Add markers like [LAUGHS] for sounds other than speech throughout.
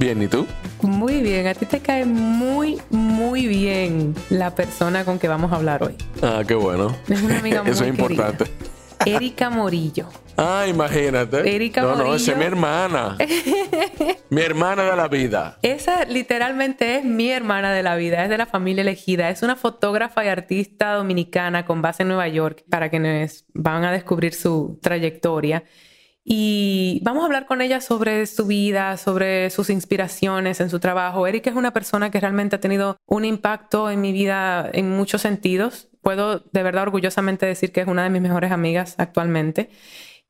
Bien, ¿y tú? Muy bien, a ti te cae muy, muy bien la persona con que vamos a hablar hoy. Ah, qué bueno. Es una amiga [LAUGHS] muy Eso es querida. importante. Erika Morillo. Ah, imagínate. Erika no, no, Morillo. esa es mi hermana. [LAUGHS] mi hermana de la vida. Esa literalmente es mi hermana de la vida, es de la familia elegida, es una fotógrafa y artista dominicana con base en Nueva York, para quienes van a descubrir su trayectoria. Y vamos a hablar con ella sobre su vida, sobre sus inspiraciones en su trabajo. Erika es una persona que realmente ha tenido un impacto en mi vida en muchos sentidos. Puedo de verdad orgullosamente decir que es una de mis mejores amigas actualmente.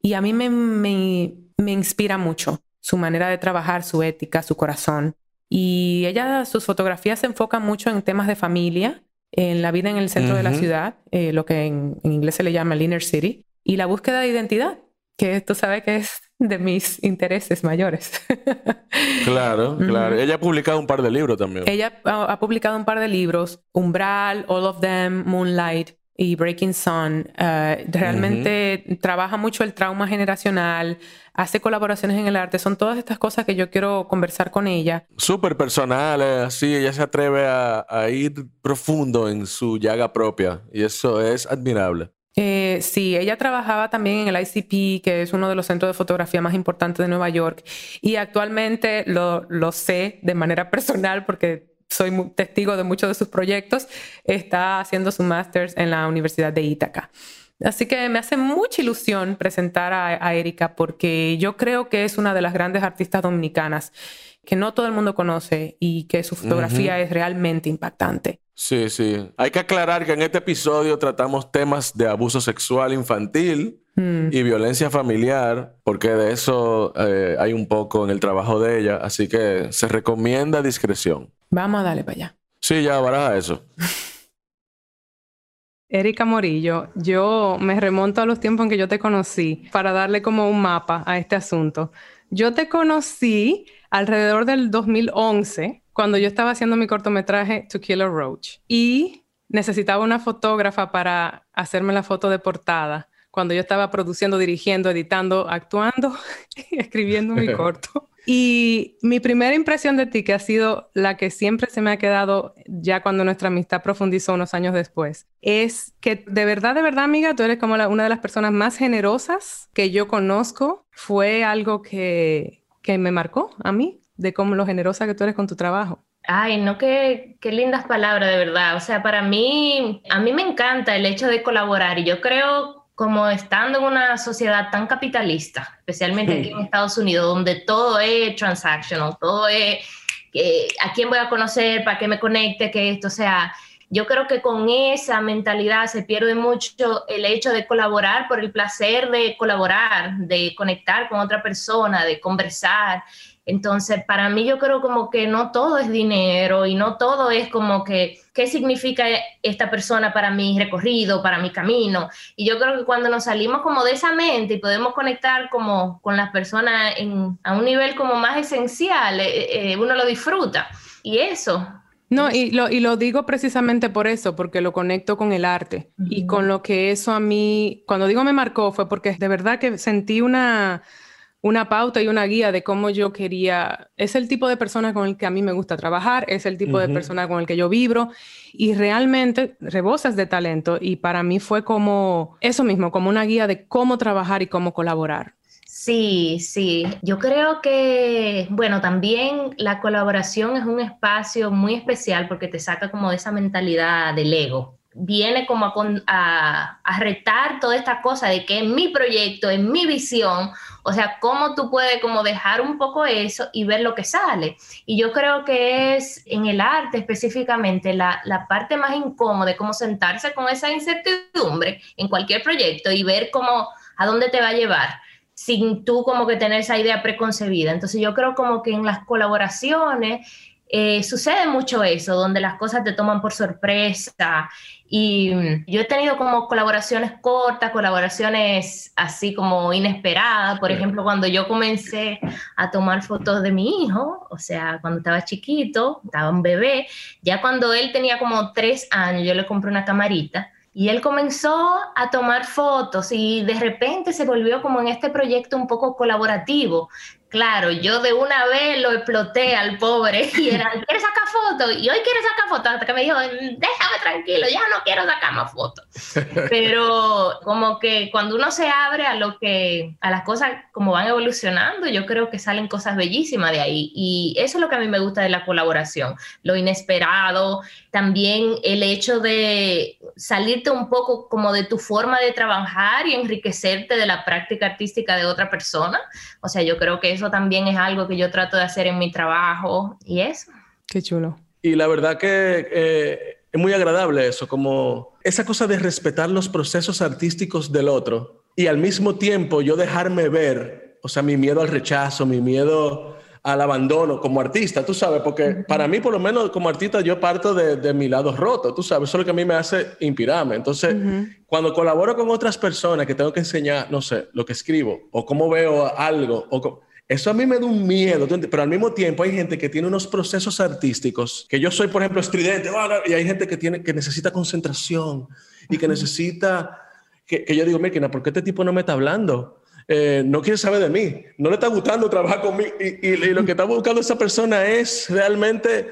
Y a mí me, me, me inspira mucho su manera de trabajar, su ética, su corazón. Y ella, sus fotografías se enfocan mucho en temas de familia, en la vida en el centro de la ciudad, eh, lo que en, en inglés se le llama el inner city, y la búsqueda de identidad, que tú sabes que es de mis intereses mayores. [LAUGHS] Claro, claro. Ella ha publicado un par de libros también. Ella ha, publicado un par de libros, Umbral, All of Them, Moonlight y Breaking Sun. Eh, realmente trabaja mucho el trauma generacional, hace colaboraciones en el arte. Son todas estas cosas que yo quiero conversar con ella. Súper personal, así. Ella se atreve a, a ir profundo en su llaga propia. Y eso es admirable. Eh, sí, ella trabajaba también en el ICP, que es uno de los centros de fotografía más importantes de Nueva York, y actualmente lo, lo sé de manera [LAUGHS] personal porque soy testigo de muchos de sus proyectos, está haciendo su máster en la Universidad de Ítaca. Así que me hace mucha ilusión presentar a, a Erika porque yo creo que es una de las grandes artistas dominicanas que no todo el mundo conoce y que su fotografía es realmente impactante. Sí, sí. Hay que aclarar que en este episodio tratamos temas de abuso sexual infantil Mm. y violencia familiar, porque de eso eh, hay un poco en el trabajo de ella. Así que se recomienda discreción. Vamos a darle para allá. Sí, ya, baraja eso. [LAUGHS] Erika Morillo, yo me remonto a los tiempos en que yo te conocí para darle como un mapa a este asunto. Yo te conocí alrededor del 2011, cuando yo estaba haciendo mi cortometraje To Kill a Roach y necesitaba una fotógrafa para hacerme la foto de portada. Cuando yo estaba produciendo, dirigiendo, editando, actuando [LAUGHS] y escribiendo mi [LAUGHS] corto. Y mi primera impresión de ti, que ha sido la que siempre se me ha quedado ya cuando nuestra amistad profundizó unos años después, es que de verdad, de verdad, amiga, tú eres como la- una de las personas más generosas que yo conozco. Fue algo que, que me marcó a mí, de cómo lo generosa que tú eres con tu trabajo. Ay, no, qué, qué lindas palabras, de verdad. O sea, para mí, a mí me encanta el hecho de colaborar y yo creo, como estando en una sociedad tan capitalista, especialmente aquí en Estados Unidos, donde todo es transactional, todo es que, a quién voy a conocer, para qué me conecte, que esto, o sea, yo creo que con esa mentalidad se pierde mucho el hecho de colaborar por el placer de colaborar, de conectar con otra persona, de conversar. Entonces, para mí yo creo como que no todo es dinero y no todo es como que qué significa esta persona para mi recorrido, para mi camino. Y yo creo que cuando nos salimos como de esa mente y podemos conectar como con las personas en, a un nivel como más esencial, eh, eh, uno lo disfruta. Y eso, No, y lo, y lo digo precisamente por eso, porque lo conecto con el arte y Ujú. con lo que eso a mí, cuando digo me marcó, fue porque de verdad que sentí una, una pauta y una guía de cómo yo quería, es el tipo de persona con el que a mí me gusta trabajar, es el tipo de persona con el que yo vibro y realmente rebosas de talento y para mí fue como eso mismo, como una guía de cómo trabajar y cómo colaborar. Sí, sí. Yo creo que, bueno, también la colaboración es un espacio muy especial porque te saca como de esa mentalidad del ego. Viene como a, con- a, a retar toda esta cosa de que es mi proyecto, es mi visión, o sea, cómo tú puedes como dejar un poco eso y ver lo que sale. Y yo creo que es en el arte específicamente la, la parte más incómoda, como sentarse con esa incertidumbre en cualquier proyecto y ver cómo, a dónde te va a llevar sin tú como que tener esa idea preconcebida. Entonces yo creo como que en las colaboraciones eh, sucede mucho eso, donde las cosas te toman por sorpresa. Y mm, yo he tenido como colaboraciones cortas, colaboraciones así como inesperadas. Por ejemplo, cuando yo comencé a tomar fotos de mi hijo, o sea, cuando estaba chiquito, estaba un bebé, ya cuando él tenía como tres años, yo le compré una camarita. Y él comenzó a tomar fotos y de repente se volvió como en este proyecto un poco colaborativo, Claro, yo de una vez lo exploté al pobre [LAUGHS] y era, ¿quieres sacar fotos? Y hoy quiere sacar fotos, hasta que me dijo, déjame tranquilo, ya no quiero sacar más fotos. [LAUGHS] Pero como que cuando uno se abre a lo que, a las cosas como van evolucionando, yo creo que salen cosas bellísimas de ahí. Y eso es lo que a mí me gusta de la colaboración, lo inesperado, también el hecho de salirte un poco como de tu forma de trabajar y enriquecerte de la práctica artística de otra persona. O sea, yo creo que eso también es algo que yo trato de hacer en mi trabajo y eso. Qué chulo. Y la verdad que eh, es muy agradable eso, como esa cosa de respetar los procesos artísticos del otro y al mismo tiempo yo dejarme ver, o sea, mi miedo al rechazo, mi miedo al abandono como artista, tú sabes, porque para mí por lo menos como artista yo parto de, mi lado roto, tú sabes, eso es lo que a mí me hace inspirarme. Entonces, cuando colaboro con otras personas que tengo que enseñar, no sé, lo que escribo o cómo veo algo, o eso a mí me da un miedo, pero al mismo tiempo hay gente que tiene unos procesos artísticos, que yo soy, por ejemplo, estridente, y hay gente que, tiene, que necesita concentración y que necesita, que, yo digo, mira, ¿por qué este tipo no me está hablando? Eh, no quiere saber de mí, no le está gustando trabajar conmigo y, y, lo que está buscando esa persona es realmente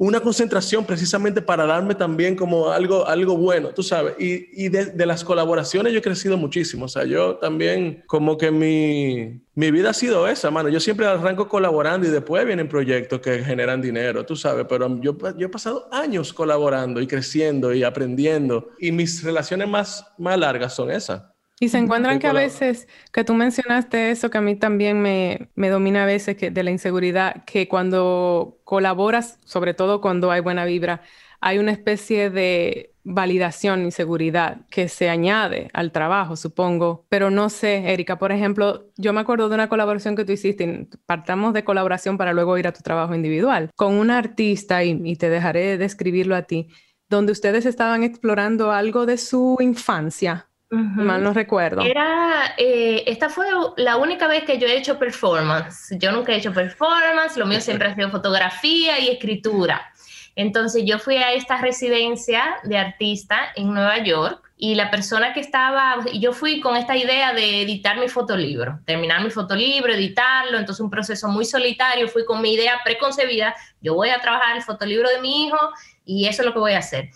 una concentración precisamente para darme también como algo, algo bueno, tú sabes. Y, y de, las colaboraciones yo he crecido muchísimo, o sea, yo también como que mi, mi vida ha sido esa, mano. Yo siempre arranco colaborando y después vienen proyectos que generan dinero, tú sabes, pero yo, yo he pasado años colaborando y creciendo y aprendiendo y mis relaciones más, más largas son esas. Y se encuentran que a veces, que tú mencionaste eso, que a mí también me, me domina a veces que, de la inseguridad, que cuando colaboras, sobre todo cuando hay buena vibra, hay una especie de validación y seguridad que se añade al trabajo, supongo. Pero no sé, Erika, por ejemplo, yo me acuerdo de una colaboración que tú hiciste, partamos de colaboración para luego ir a tu trabajo individual, con una artista, y, y te dejaré describirlo a ti, donde ustedes estaban explorando algo de su infancia Mal no recuerdo. Era, eh, esta fue la única vez que yo he hecho performance. Yo nunca he hecho performance, lo mío siempre ha sido fotografía y escritura. Entonces yo fui a esta residencia de artista en Nueva York y la persona que estaba, y yo fui con esta idea de editar mi fotolibro, terminar mi fotolibro, editarlo, entonces un proceso muy solitario, fui con mi idea preconcebida, yo voy a trabajar el fotolibro de mi hijo y eso es lo que voy a hacer.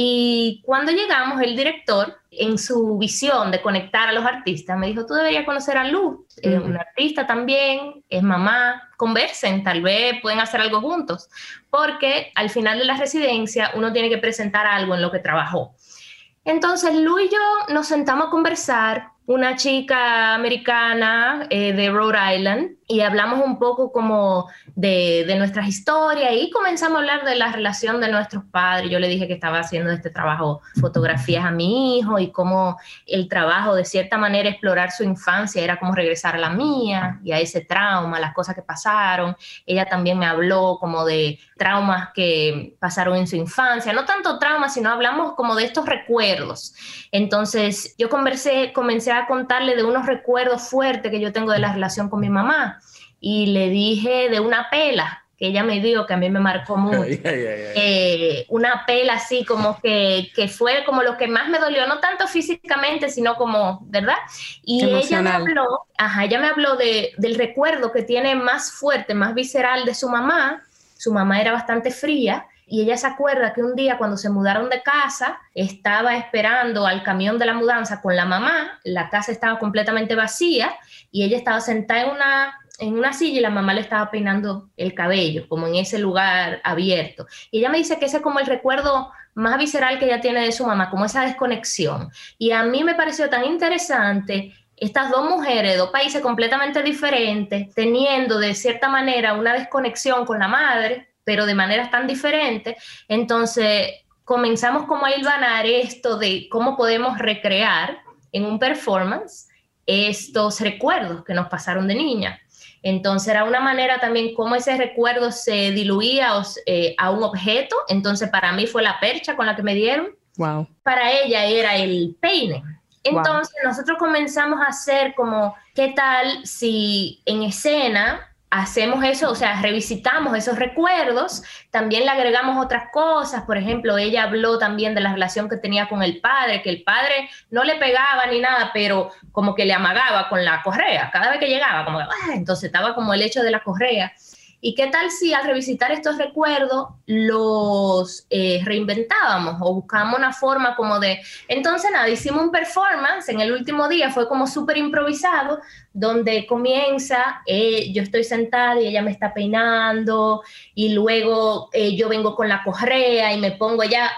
Y cuando llegamos, el director, en su visión de conectar a los artistas, me dijo, tú deberías conocer a Luz, es una artista también, es mamá, conversen, tal vez pueden hacer algo juntos, porque al final de la residencia uno tiene que presentar algo en lo que trabajó. Entonces, Lu y yo nos sentamos a conversar, una chica americana eh, de Rhode Island, y hablamos un poco como de, de nuestras historias y comenzamos a hablar de la relación de nuestros padres. Yo le dije que estaba haciendo este trabajo, fotografías a mi hijo y cómo el trabajo de cierta manera explorar su infancia era como regresar a la mía y a ese trauma, las cosas que pasaron. Ella también me habló como de traumas que pasaron en su infancia, no tanto traumas, sino hablamos como de estos recuerdos. Entonces yo conversé, comencé a contarle de unos recuerdos fuertes que yo tengo de la relación con mi mamá y le dije de una pela que ella me dio, que a mí me marcó [LAUGHS] mucho. Eh, una pela así como que, que, fue como lo que más me dolió, no tanto físicamente, sino como, ¿verdad? Y ella me habló, ajá, ella me habló de, del recuerdo que tiene más fuerte, más visceral de su mamá. Su mamá era bastante fría y ella se acuerda que un día cuando se mudaron de casa, estaba esperando al camión de la mudanza con la mamá, la casa estaba completamente vacía y ella estaba sentada en una en una silla y la mamá le estaba peinando el cabello, como en ese lugar abierto. Y ella me dice que ese es como el recuerdo más visceral que ella tiene de su mamá, como esa desconexión. Y a mí me pareció tan interesante estas dos mujeres, dos países completamente diferentes, teniendo de cierta manera una desconexión con la madre, pero de maneras tan diferentes. Entonces comenzamos como a hilvanar esto de cómo podemos recrear en un performance estos recuerdos que nos pasaron de niña. Entonces era una manera también como ese recuerdo se diluía eh, a un objeto. Entonces para mí fue la percha con la que me dieron. Wow. Para ella era el peine. Entonces nosotros comenzamos a hacer como, ¿qué tal si en escena hacemos eso, o sea, revisitamos esos recuerdos, también le agregamos otras cosas, por ejemplo, ella habló también de la relación que tenía con el padre, que el padre no le pegaba ni nada, pero como que le amagaba con la correa, cada vez que llegaba, como ah", entonces estaba como el hecho de la correa. ¿Y qué tal si al revisitar estos recuerdos los eh, reinventábamos o buscábamos una forma como de... Entonces, nada, hicimos un performance en el último día, fue como súper improvisado, donde comienza, eh, yo estoy sentada y ella me está peinando y luego eh, yo vengo con la correa y me pongo, ella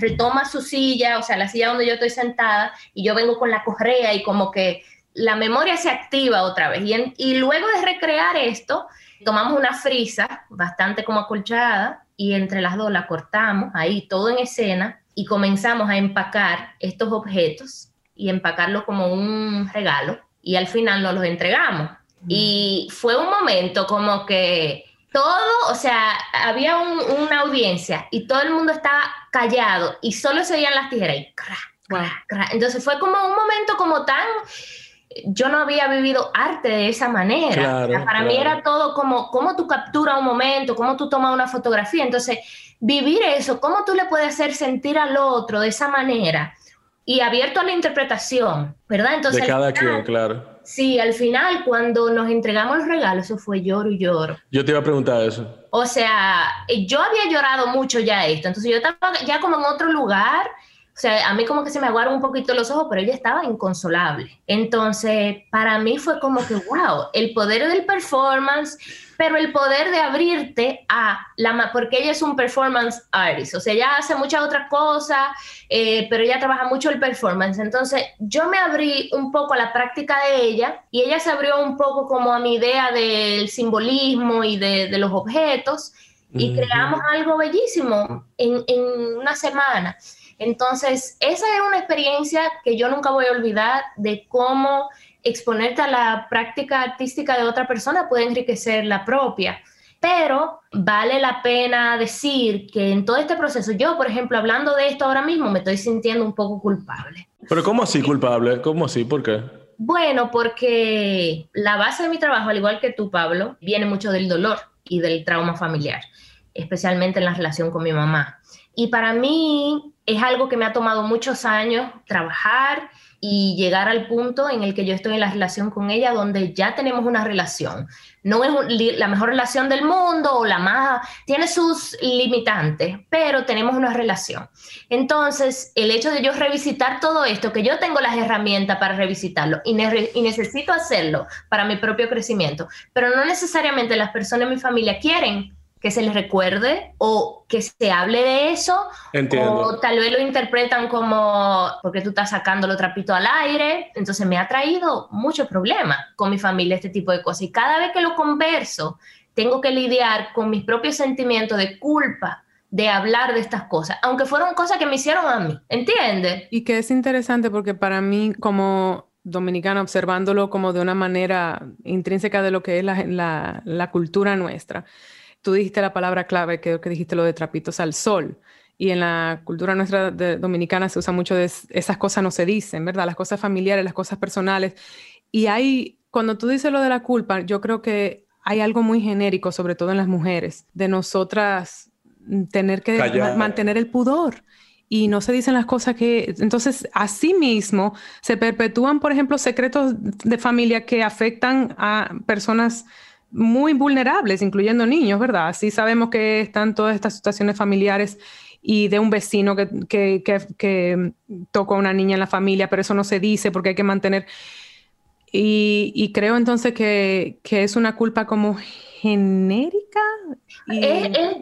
retoma su silla, o sea, la silla donde yo estoy sentada y yo vengo con la correa y como que la memoria se activa otra vez. Y, y luego de recrear esto, Tomamos una frisa bastante como acolchada y entre las dos la cortamos, ahí todo en escena, y comenzamos a empacar estos objetos y empacarlos como un regalo y al final nos los entregamos. Mm. Y fue un momento como que todo, o sea, había una audiencia y todo el mundo estaba callado y solo se oían las tijeras y Entonces fue como un momento como tan yo no había vivido arte de esa manera. para mí era todo como cómo tú capturas un momento, cómo tú tomas una fotografía. Entonces, vivir eso, cómo tú le puedes hacer sentir al otro de esa manera y abierto a la interpretación, ¿verdad? Entonces, de cada quien, claro. Sí, al final, cuando nos entregamos el regalo, eso fue lloro y lloro. Yo te iba a preguntar eso. O sea, yo había llorado mucho ya esto, entonces yo estaba ya como en otro lugar o sea, a mí como que se me aguaron un poquito los ojos, pero ella estaba inconsolable. Entonces, para mí fue como que, wow, el poder del performance, pero el poder de abrirte a la... Porque ella es un performance artist, o sea, ella hace muchas otras cosas, eh, pero ella trabaja mucho el performance. Entonces, yo me abrí un poco a la práctica de ella y ella se abrió un poco como a mi idea del simbolismo y de, de los objetos y creamos algo bellísimo en, en una semana. Entonces, esa es una experiencia que yo nunca voy a olvidar de cómo exponerte a la práctica artística de otra persona puede enriquecer la propia. Pero vale la pena decir que en todo este proceso, yo, por ejemplo, hablando de esto ahora mismo, me estoy sintiendo un poco culpable. Pero ¿cómo así culpable? ¿Cómo así? ¿Por qué? Bueno, porque la base de mi trabajo, al igual que tú, Pablo, viene mucho del dolor y del trauma familiar, especialmente en la relación con mi mamá. Y para mí es algo que me ha tomado muchos años trabajar y llegar al punto en el que yo estoy en la relación con ella, donde ya tenemos una relación. No es la mejor relación del mundo o la más, tiene sus limitantes, pero tenemos una relación. Entonces, el hecho de yo revisitar todo esto, que yo tengo las herramientas para revisitarlo y, y necesito hacerlo para mi propio crecimiento, pero no necesariamente las personas de mi familia quieren que se les recuerde o que se hable de eso. O tal vez lo interpretan como porque tú estás sacando los trapitos al aire. Entonces me ha traído muchos problemas con mi familia este tipo de cosas. Y cada vez que lo converso, tengo que lidiar con mis propios sentimientos de culpa de hablar de estas cosas, aunque fueron cosas que me hicieron a mí, ¿entiendes? Y que es interesante porque para mí como dominicana, observándolo como de una manera intrínseca de lo que es la, la cultura nuestra, tú dijiste la palabra clave, creo que dijiste lo de trapitos al sol. Y en la cultura nuestra dominicana se usa mucho de esas cosas no se dicen, ¿verdad? Las cosas familiares, las cosas personales. Y hay, cuando tú dices lo de la culpa, yo creo que hay algo muy genérico, sobre todo en las mujeres, de nosotras tener que mantener el pudor y no se dicen las cosas que... Entonces, así mismo se perpetúan, por ejemplo, secretos de familia que afectan a personas muy vulnerables, incluyendo niños, ¿verdad? Sí sabemos que están todas estas situaciones familiares y de un vecino que, que, que, tocó a una niña en la familia, pero eso no se dice porque hay que mantener... Y, creo entonces que, es una culpa como genérica.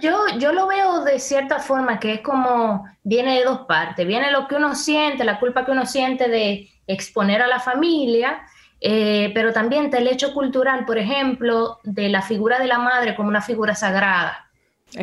yo, yo lo veo de cierta forma que es como, viene de dos partes, viene lo que uno siente, la culpa que uno siente de exponer a la familia eh, pero también está el hecho cultural, por ejemplo, de la figura de la madre como una figura sagrada,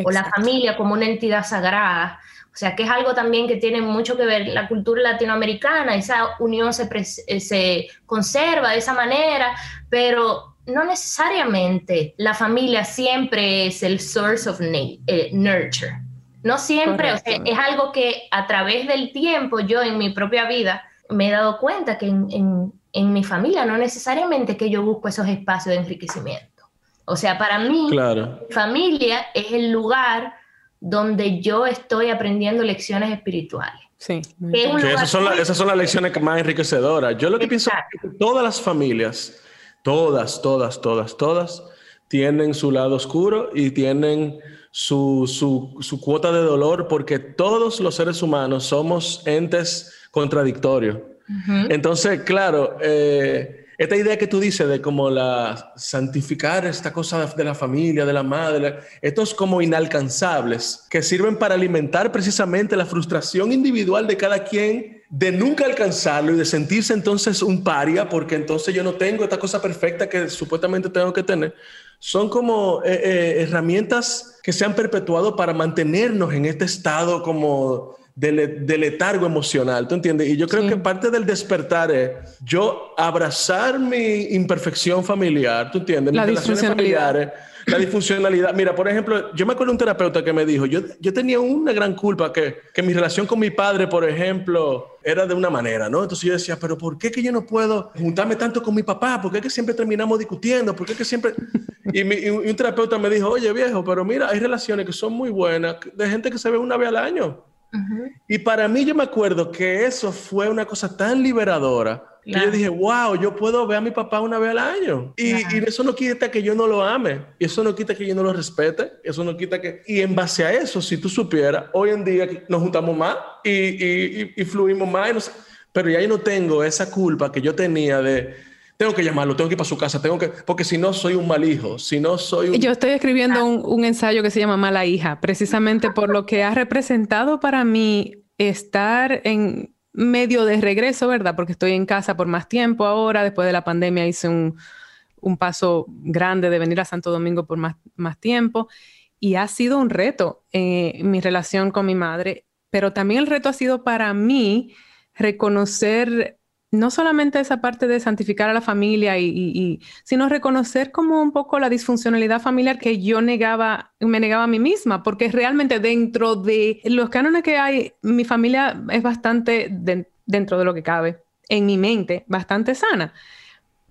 o la familia como una entidad sagrada. O sea, que es algo también que tiene mucho que ver la cultura latinoamericana, esa unión se, eh, se conserva de esa manera, pero no necesariamente la familia siempre es el source of eh, nurture. No siempre, o sea, es algo que a través del tiempo yo en mi propia vida me he dado cuenta que en, en, mi familia no necesariamente que yo busco esos espacios de enriquecimiento. O sea, para mí, familia es el lugar donde yo estoy aprendiendo lecciones espirituales. Sí. esas, son esas son las lecciones más enriquecedoras. Yo lo que pienso es que todas las familias, todas, todas, todas, todas, tienen su lado oscuro y tienen su, su, su cuota de dolor porque todos los seres humanos somos entes contradictorios. Entonces, claro, eh, esta idea que tú dices de como la santificar esta cosa de la familia, de la madre, estos como inalcanzables que sirven para alimentar precisamente la frustración individual de cada quien de nunca alcanzarlo y de sentirse entonces un paria porque entonces yo no tengo esta cosa perfecta que supuestamente tengo que tener, son como eh, eh, herramientas que se han perpetuado para mantenernos en este estado como de, letargo emocional, ¿tú entiendes? Y yo creo que parte del despertar es yo abrazar mi imperfección familiar, ¿tú entiendes? La disfuncionalidad. la disfuncionalidad. Mira, por ejemplo, yo me acuerdo de un terapeuta que me dijo, yo, yo tenía una gran culpa que, que mi relación con mi padre, por ejemplo, era de una manera, ¿no? Entonces yo decía, pero ¿por qué que yo no puedo juntarme tanto con mi papá? ¿Por qué que siempre terminamos discutiendo? ¿Por qué que siempre...? [LAUGHS] Y, y, un terapeuta me dijo, oye viejo, pero mira, hay relaciones que son muy buenas de gente que se ve una vez al año. Y para mí yo me acuerdo que eso fue una cosa tan liberadora que yo dije, wow, yo puedo ver a mi papá una vez al año. Y, eso no quita que yo no lo ame, y eso no quita que yo no lo respete, eso no quita que... Y en base a eso, si tú supieras, hoy en día nos juntamos más y, y fluimos más, pero ya yo no tengo esa culpa que yo tenía de tengo que llamarlo, tengo que ir para su casa, tengo que, porque si no soy un mal hijo, si no soy un... Yo estoy escribiendo un, ensayo que se llama Mala hija, precisamente por lo que ha representado para mí estar en medio de regreso, ¿verdad? Porque estoy en casa por más tiempo ahora, después de la pandemia hice un, paso grande de venir a Santo Domingo por más, más tiempo y ha sido un reto eh, mi relación con mi madre, pero también el reto ha sido para mí reconocer no solamente esa parte de santificar a la familia, y, sino reconocer como un poco la disfuncionalidad familiar que yo negaba, me negaba a mí misma, porque realmente dentro de los cánones que hay, mi familia es bastante, dentro de lo que cabe, en mi mente, bastante sana.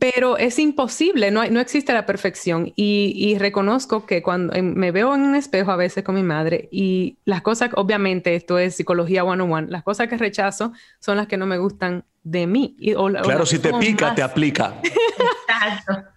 Pero es imposible, no, no existe la perfección. Y, reconozco que cuando me veo en un espejo a veces con mi madre y las cosas, obviamente esto es psicología one on one, las cosas que rechazo son las que no me gustan de mí. claro, si te pica, te aplica.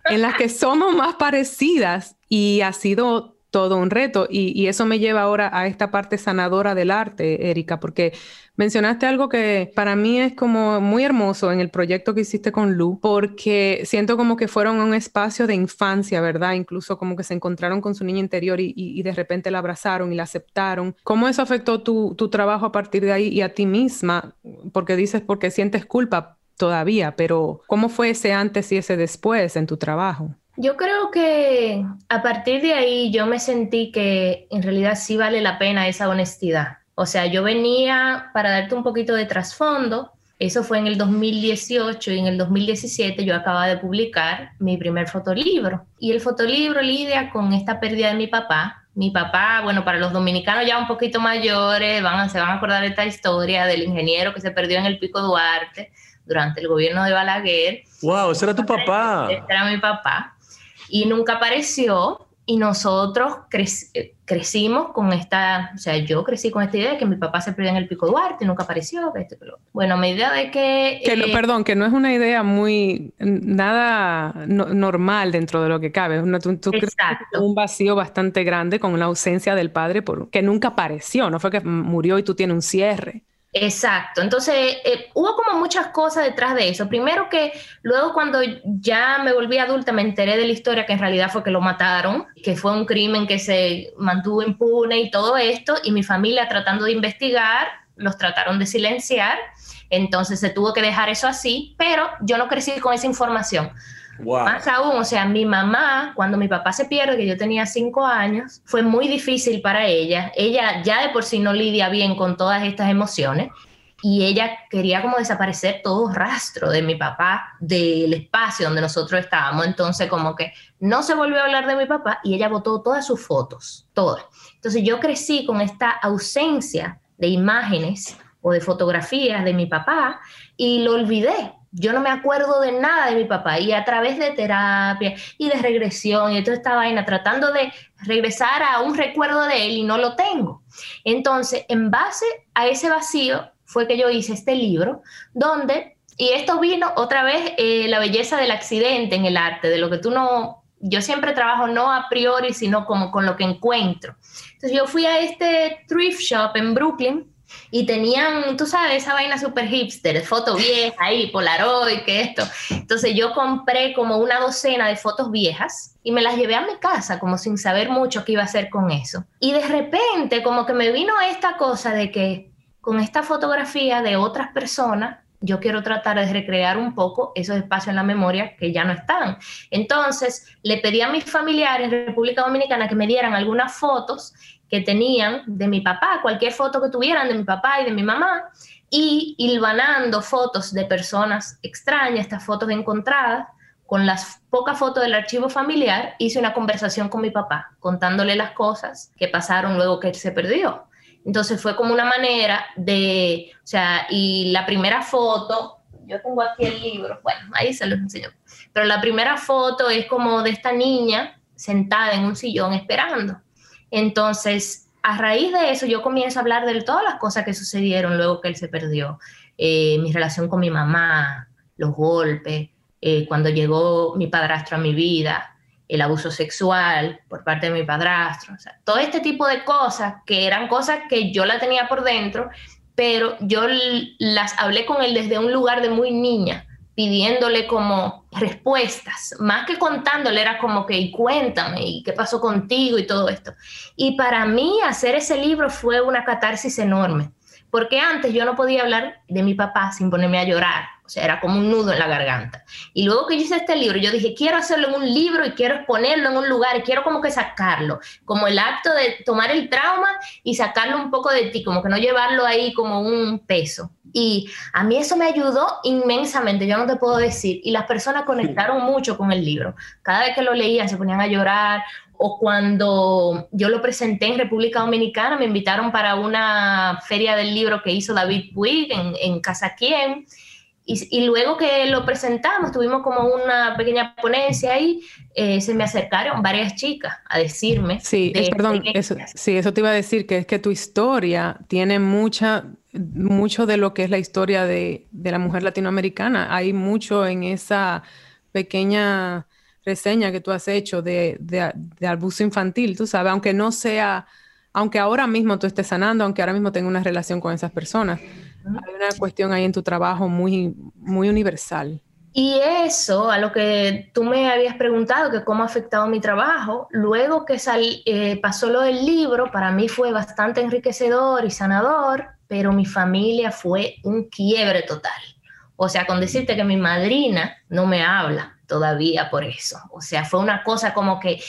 en las que somos más parecidas y ha sido todo un reto. Y, eso me lleva ahora a esta parte sanadora del arte, Erika, porque mencionaste algo que para mí es como muy hermoso en el proyecto que hiciste con Lu, porque siento como que fueron un espacio de infancia, ¿verdad? Incluso como que se encontraron con su niña interior y, de repente la abrazaron y la aceptaron. ¿Cómo eso afectó tu, tu trabajo a partir de ahí y a ti misma? Porque dices, porque sientes culpa todavía, pero ¿cómo fue ese antes y ese después en tu trabajo? Yo creo que a partir de ahí yo me sentí que en realidad sí vale la pena esa honestidad. O sea, yo venía para darte un poquito de trasfondo. Eso fue en el 2018 y en el 2017 yo acababa de publicar mi primer fotolibro. Y el fotolibro lidia con esta pérdida de mi papá. Mi papá, bueno, para los dominicanos ya un poquito mayores, van, se van a acordar de esta historia del ingeniero que se perdió en el Pico Duarte durante el gobierno de Balaguer. ¡Wow! Ese era tu papá. Ese era mi papá y nunca apareció y nosotros crecimos con esta, o sea, yo crecí con esta idea de que mi papá se perdió en el Pico Duarte nunca apareció. Bueno, me idea de que... que eh, perdón, que no es una idea muy, nada normal dentro de lo que cabe. Tú, tú un vacío bastante grande con la ausencia del padre por, que nunca apareció, no fue que murió y tú tienes un cierre. Exacto, entonces eh, hubo como muchas cosas detrás de eso. Primero que luego cuando ya me volví adulta me enteré de la historia que en realidad fue que lo mataron, que fue un crimen que se mantuvo impune y todo esto, y mi familia tratando de investigar, los trataron de silenciar, entonces se tuvo que dejar eso así, pero yo no crecí con esa información. Más aún, o sea, mi mamá, cuando mi papá se pierde, que yo tenía cinco años, fue muy difícil para ella. Ella ya de por sí no lidia bien con todas estas emociones y ella quería como desaparecer todo rastro de mi papá del espacio donde nosotros estábamos. Entonces como que no se volvió a hablar de mi papá y ella botó todas sus fotos, todas. Entonces yo crecí con esta ausencia de imágenes o de fotografías de mi papá y lo olvidé. Yo no me acuerdo de nada de mi papá y a través de terapia y de regresión y toda esta vaina tratando de regresar a un recuerdo de él y no lo tengo. Entonces, en base a ese vacío fue que yo hice este libro donde, y esto vino otra vez, eh, la belleza del accidente en el arte, de lo que tú no, yo siempre trabajo no a priori, sino como con lo que encuentro. Entonces yo fui a este thrift shop en Brooklyn y tenían, tú sabes, esa vaina super hipster, foto vieja ahí, Polaroid, que esto. Entonces yo compré como una docena de fotos viejas y me las llevé a mi casa como sin saber mucho qué iba a hacer con eso. Y de repente como que me vino esta cosa de que con esta fotografía de otras personas yo quiero tratar de recrear un poco esos espacios en la memoria que ya no están. Entonces, le pedí a mis familiares en República Dominicana que me dieran algunas fotos que tenían de mi papá, cualquier foto que tuvieran de mi papá y de mi mamá, y hilvanando fotos de personas extrañas, estas fotos encontradas, con las pocas fotos del archivo familiar, hice una conversación con mi papá, contándole las cosas que pasaron luego que él se perdió. Entonces fue como una manera de, o sea, y la primera foto, yo tengo aquí el libro, bueno, ahí se los enseño, pero la primera foto es como de esta niña sentada en un sillón esperando. Entonces, a raíz de eso, yo comienzo a hablar de todas las cosas que sucedieron luego que él se perdió. Eh, mi relación con mi mamá, los golpes, eh, cuando llegó mi padrastro a mi vida, el abuso sexual por parte de mi padrastro, o todo este tipo de cosas que eran cosas que yo la tenía por dentro, pero yo las hablé con él desde un lugar de muy niña, pidiéndole como respuestas, más que contándole era como que, y cuéntame, y qué pasó contigo y todo esto. Y para mí hacer ese libro fue una catarsis enorme, porque antes yo no podía hablar de mi papá sin ponerme a llorar, o sea, era como un nudo en la garganta. Y luego que yo hice este libro, yo dije, quiero hacerlo en un libro y quiero exponerlo en un lugar y quiero como que sacarlo, como el acto de tomar el trauma y sacarlo un poco de ti, como que no llevarlo ahí como un peso. Y a mí eso me ayudó inmensamente, yo no te puedo decir. Y las personas conectaron mucho con el libro. Cada vez que lo leían se ponían a llorar o cuando yo lo presenté en República Dominicana, me invitaron para una feria del libro que hizo David Puig en, en Casaquien y, luego que lo presentamos, tuvimos como una pequeña ponencia ahí, eh, se me acercaron varias chicas a decirme. Sí, perdón, eso, sí, eso te iba a decir, que es que tu historia tiene mucha, mucho de lo que es la historia de, la mujer latinoamericana. Hay mucho en esa pequeña reseña que tú has hecho de, de abuso infantil, tú sabes, aunque no sea, aunque ahora mismo tú estés sanando, aunque ahora mismo tengas una relación con esas personas hay una cuestión ahí en tu trabajo muy, muy universal. Y eso, a lo que tú me habías preguntado, que cómo ha afectado mi trabajo, luego que eh, pasó lo del libro, para mí fue bastante enriquecedor y sanador, pero mi familia fue un quiebre total. O sea, con decirte que mi madrina no me habla todavía por eso. O sea, fue una cosa como que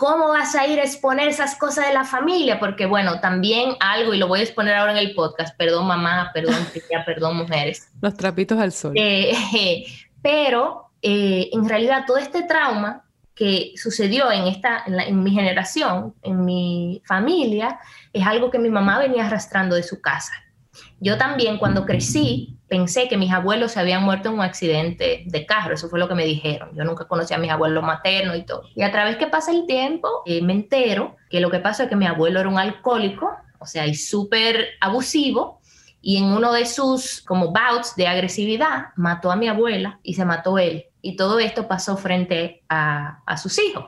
¿Cómo vas a ir a exponer esas cosas de la familia? Porque bueno, también algo, y lo voy a exponer ahora en el podcast, perdón mamá, perdón [LAUGHS] tía, perdón mujeres. Los trapitos al sol. Eh, [LAUGHS] pero eh, en realidad todo este trauma que sucedió en, esta, en mi generación, en mi familia, es algo que mi mamá venía arrastrando de su casa. Yo también cuando crecí pensé que mis abuelos se habían muerto en un accidente de carro, eso fue lo que me dijeron. Yo nunca conocí a mis abuelos maternos y todo. Y a través que pasa el tiempo, eh, me entero que lo que pasó es que mi abuelo era un alcohólico, o sea, y súper abusivo, y en uno de sus como bouts de agresividad mató a mi abuela y se mató él. Y todo esto pasó frente a, a sus hijos.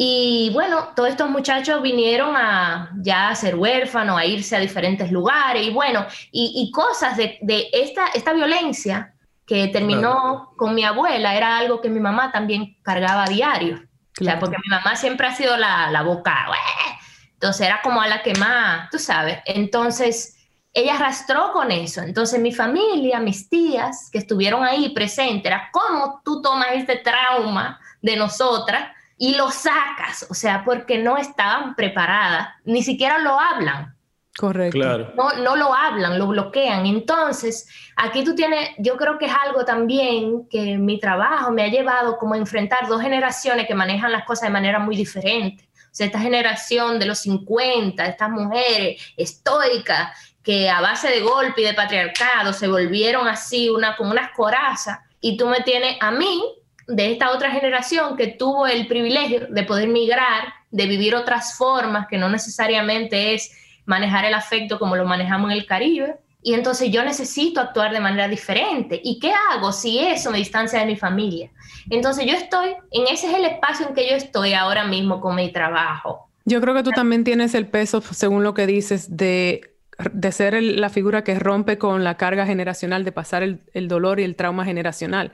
Y bueno, todos estos muchachos vinieron a ya a ser huérfanos, a irse a diferentes lugares y bueno, y, cosas de, esta, esta violencia que terminó con mi abuela era algo que mi mamá también cargaba a diario. O sea, porque mi mamá siempre ha sido la, la boca, entonces era como a la que más, tú sabes. Entonces, ella arrastró con eso. Entonces mi familia, mis tías que estuvieron ahí presentes, era cómo tú tomas este trauma de nosotras y lo sacas, o sea, porque no estaban preparadas, ni siquiera lo hablan. Correcto. Claro. No, no lo hablan, lo bloquean. Entonces, aquí tú tienes, yo creo que es algo también que mi trabajo me ha llevado como a enfrentar dos generaciones que manejan las cosas de manera muy diferente. O sea, esta generación de los 50, estas mujeres estoicas que a base de golpe y de patriarcado se volvieron así, una, como unas corazas, y tú me tienes a mí, de esta otra generación que tuvo el privilegio de poder migrar, de vivir otras formas, que no necesariamente es manejar el afecto como lo manejamos en el Caribe. Y entonces yo necesito actuar de manera diferente. ¿Y qué hago si eso me distancia de mi familia? Entonces yo estoy, en ese es el espacio en que yo estoy ahora mismo con mi trabajo. Yo creo que tú también tienes el peso, según lo que dices, de, de ser la figura que rompe con la carga generacional, de pasar el, el dolor y el trauma generacional.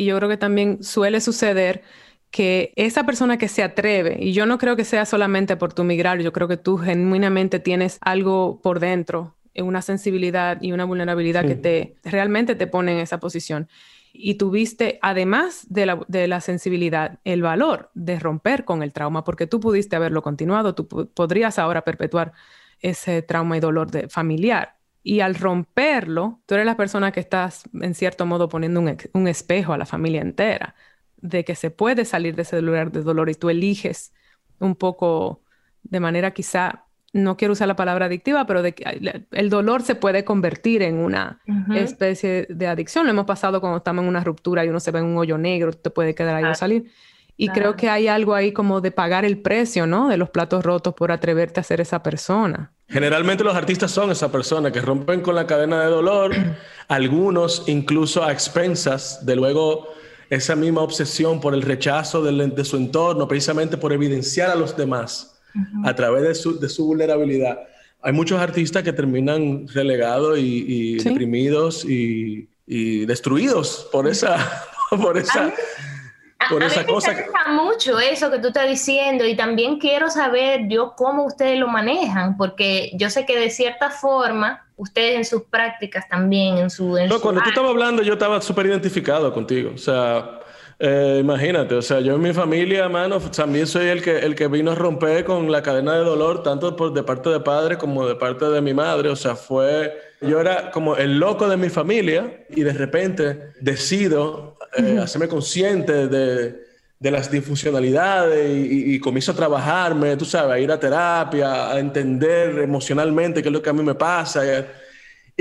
Y yo creo que también suele suceder que esa persona que se atreve, y yo no creo que sea solamente por tu migrar, yo creo que tú genuinamente tienes algo por dentro, una sensibilidad y una vulnerabilidad que te realmente te pone en esa posición. Y tuviste, además de la, de la, sensibilidad, el valor de romper con el trauma, porque tú pudiste haberlo continuado, tú podrías ahora perpetuar ese trauma y dolor de, familiar. Y al romperlo, tú eres la persona que estás, en cierto modo, poniendo un, un espejo a la familia entera de que se puede salir de ese lugar de dolor y tú eliges un poco de manera quizá, no quiero usar la palabra adictiva, pero de que el dolor se puede convertir en una especie de adicción. Lo hemos pasado cuando estamos en una ruptura y uno se ve en un hoyo negro, te puede quedar ahí o salir. Y creo que hay algo ahí como de pagar el precio, ¿no? De los platos rotos por atreverte a ser esa persona. Generalmente los artistas son esa persona que rompen con la cadena de dolor, [CLEARS THROAT] algunos incluso a expensas de luego esa misma obsesión por el rechazo de, su entorno, precisamente por evidenciar a los demás a través de su, vulnerabilidad. Hay muchos artistas que terminan relegados y, deprimidos y, destruidos por esa, [LAUGHS] por esa, por esa cosa. Me gusta mucho eso que tú estás diciendo y también quiero saber yo cómo ustedes lo manejan, porque yo sé que de cierta forma ustedes en sus prácticas también, en su... no, cuando tú estabas hablando yo estaba súper identificado contigo, o sea, eh, imagínate, o sea, yo en mi familia, mano, también soy el que, el que vino a romper con la cadena de dolor, tanto por, de parte de padre como de parte de mi madre, o sea, fue, yo era como el loco de mi familia y de repente decido eh, hacerme consciente de de las disfuncionalidades y, y, comienzo a trabajarme, tú sabes, a ir a terapia, a entender emocionalmente qué es lo que a mí me pasa.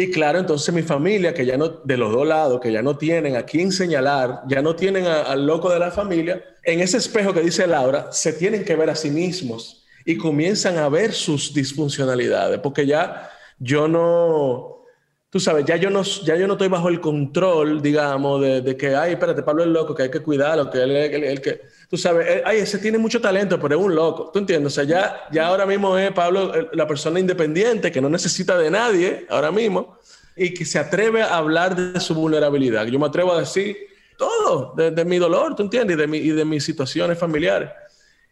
Y, claro, entonces mi familia, que ya no, de los dos lados, que ya no tienen a quién señalar, ya no tienen al loco de la familia, en ese espejo que dice Laura, se tienen que ver a sí mismos y comienzan a ver sus disfuncionalidades, porque ya yo no, tú sabes, ya yo no, ya yo no estoy bajo el control, digamos, de, de que, ay, espérate, Pablo es loco, que hay que cuidarlo, que él es el, que, tú sabes, ay, ese tiene mucho talento, pero es un loco, ¿tú entiendes? O sea, ya, ya ahora mismo es Pablo la persona independiente que no necesita de nadie, ahora mismo, y que se atreve a hablar de su vulnerabilidad. Yo me atrevo a decir todo, de, de mi dolor, ¿tú entiendes? Y de, mi, y de mis situaciones familiares.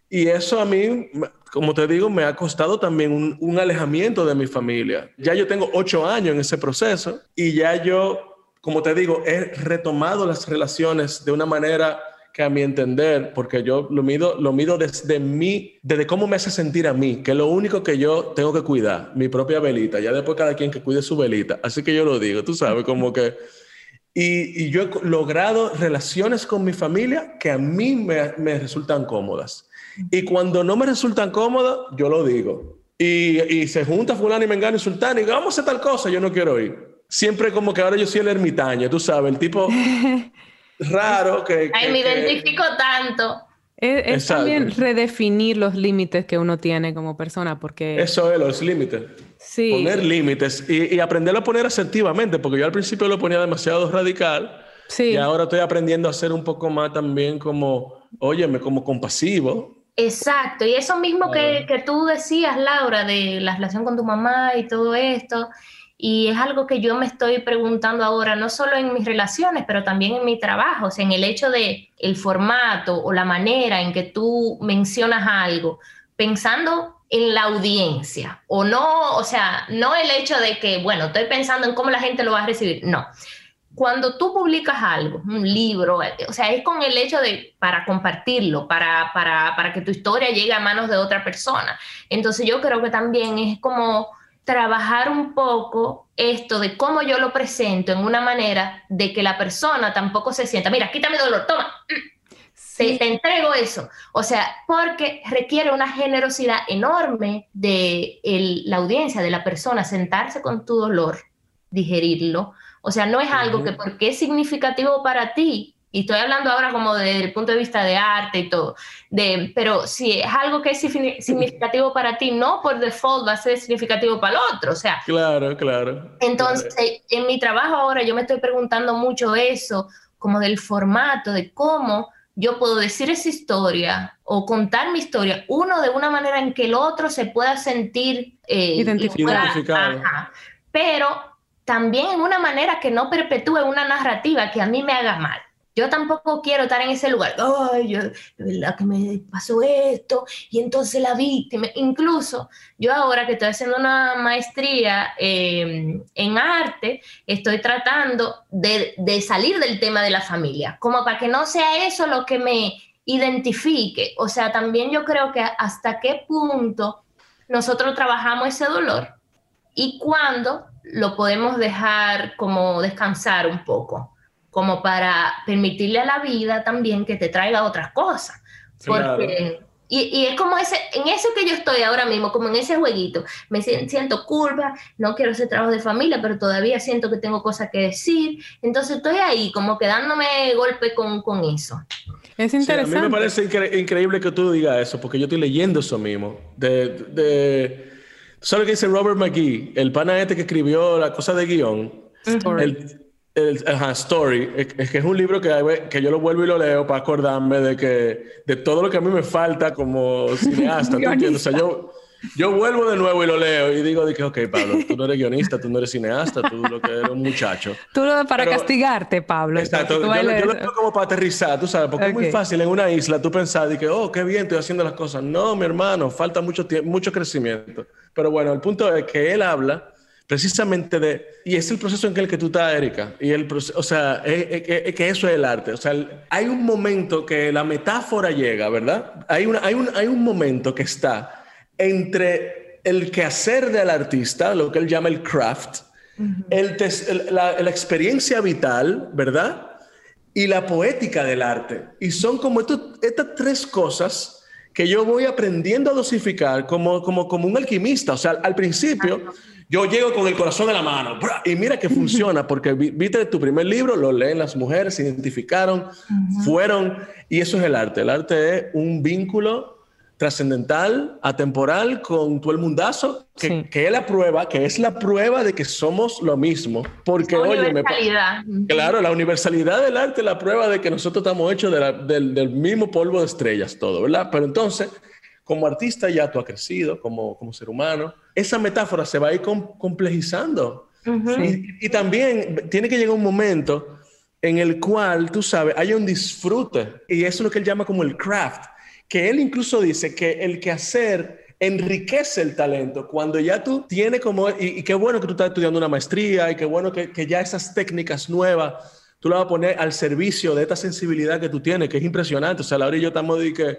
Y eso a mí, como te digo, me ha costado también un, alejamiento de mi familia. Ya yo tengo ocho años en ese proceso y ya yo, como te digo, he retomado las relaciones de una manera que a mi entender, porque yo lo mido, lo mido desde mí, desde cómo me hace sentir a mí, que lo único que yo tengo que cuidar, mi propia velita. Ya después cada quien que cuide su velita. Así que yo lo digo, tú sabes, como que... Y, y yo he logrado relaciones con mi familia que a mí me, me resultan cómodas. Y cuando no me resultan cómodas, yo lo digo. Y, y se junta fulano y mengano y sultán y vamos a hacer tal cosa, yo no quiero ir. Siempre como que ahora yo soy el ermitaño, tú sabes, el tipo [LAUGHS] raro que... Ay, me identifico tanto. Es, también redefinir los límites que uno tiene como persona, porque... Eso es, los límites. Sí. Poner límites y, y aprenderlo a poner asertivamente, porque yo al principio lo ponía demasiado radical. Sí. Y ahora estoy aprendiendo a ser un poco más también como, óyeme, como compasivo. Exacto, y eso mismo que, que, tú decías, Laura, de la relación con tu mamá y todo esto, y es algo que yo me estoy preguntando ahora, no solo en mis relaciones, pero también en mi trabajo, o sea, en el hecho de el formato o la manera en que tú mencionas algo, pensando en la audiencia o no, o sea, no el hecho de que, bueno, estoy pensando en cómo la gente lo va a recibir, no. Cuando tú publicas algo, un libro, o sea, es con el hecho de para compartirlo, para, para, para que tu historia llegue a manos de otra persona. Entonces yo creo que también es como trabajar un poco esto de cómo yo lo presento en una manera de que la persona tampoco se sienta, mira, quítame dolor, toma, te, entrego eso. O sea, porque requiere una generosidad enorme de la audiencia, de la persona, sentarse con tu dolor, digerirlo. O sea, no es algo que porque es significativo para ti, y estoy hablando ahora como desde el punto de vista de arte y todo, de, pero si es algo que es significativo para ti, no por default va a ser significativo para el otro, o sea. Claro, claro. Entonces, en mi trabajo ahora yo me estoy preguntando mucho eso, como del formato, de cómo yo puedo decir esa historia o contar mi historia, uno de una manera en que el otro se pueda sentir eh, identificado. pero también en una manera que no perpetúe una narrativa que a mí me haga mal. Yo tampoco quiero estar en ese lugar. Ay, yo, verdad que me pasó esto y entonces la víctima. Incluso yo ahora que estoy haciendo una maestría em, en arte, estoy tratando de, de salir del tema de la familia, como para que no sea eso lo que me identifique. O sea, también yo creo que hasta qué punto nosotros trabajamos ese dolor y cuándo lo podemos dejar como descansar un poco como para permitirle a la vida también que te traiga otras cosas. Porque, y, y, es como ese, en eso que yo estoy ahora mismo, como en ese jueguito, me siento culpa, no quiero hacer trabajo de familia, pero todavía siento que tengo cosas que decir. Entonces estoy ahí, como quedándome golpe con, con eso. Es interesante. a mí me parece increíble que tú digas eso, porque yo estoy leyendo eso mismo. De, de, ¿Sabes lo que dice Robert McGee? El pana este que escribió la cosa de guion. El, el, Story, es, que es un libro que, que yo lo vuelvo y lo leo para acordarme de que de todo lo que a mí me falta como cineasta, O sea, yo, yo vuelvo de nuevo y lo leo y digo, que, ok, Pablo, tú no eres guionista, tú no eres cineasta, tú lo que eres un muchacho. Tú lo para castigarte, Pablo. Exacto, yo, lo leo como para aterrizar, tú sabes, porque es muy fácil en una isla tú pensar y que, oh, qué bien, estoy haciendo las cosas. No, mi hermano, falta mucho tiempo, mucho crecimiento. Pero bueno, el punto es que él habla precisamente de, y es el proceso en el que tú estás, Erika, y el o sea, es, que eso es el arte, o sea, hay un momento que la metáfora llega, ¿verdad? Hay, una, hay, un, hay un momento que está entre el quehacer del artista, lo que él llama el craft, el, la, la, experiencia vital, ¿verdad? Y la poética del arte. Y son como estas tres cosas que yo voy aprendiendo a dosificar como, como, como un alquimista. O sea, al principio... Yo llego con el corazón en la mano y mira que funciona porque viste tu primer libro, lo leen las mujeres, se identificaron, fueron y eso es el arte. El arte es un vínculo trascendental, atemporal con todo el mundazo, que, que, es la prueba, que es la prueba de que somos lo mismo. Porque, oye, me, claro, la universalidad del arte es la prueba de que nosotros estamos hechos del, del mismo polvo de estrellas, todo, ¿verdad? Pero entonces como artista ya tú has crecido como, como ser humano, esa metáfora se va a ir complejizando. y, también tiene que llegar un momento en el cual, tú sabes, hay un disfrute. Y eso es lo que él llama como el craft. Que él incluso dice que el quehacer enriquece el talento. Cuando ya tú tienes como, y, qué bueno que tú estás estudiando una maestría y qué bueno que, que ya esas técnicas nuevas tú las vas a poner al servicio de esta sensibilidad que tú tienes, que es impresionante. O sea, Laura y yo estamos de que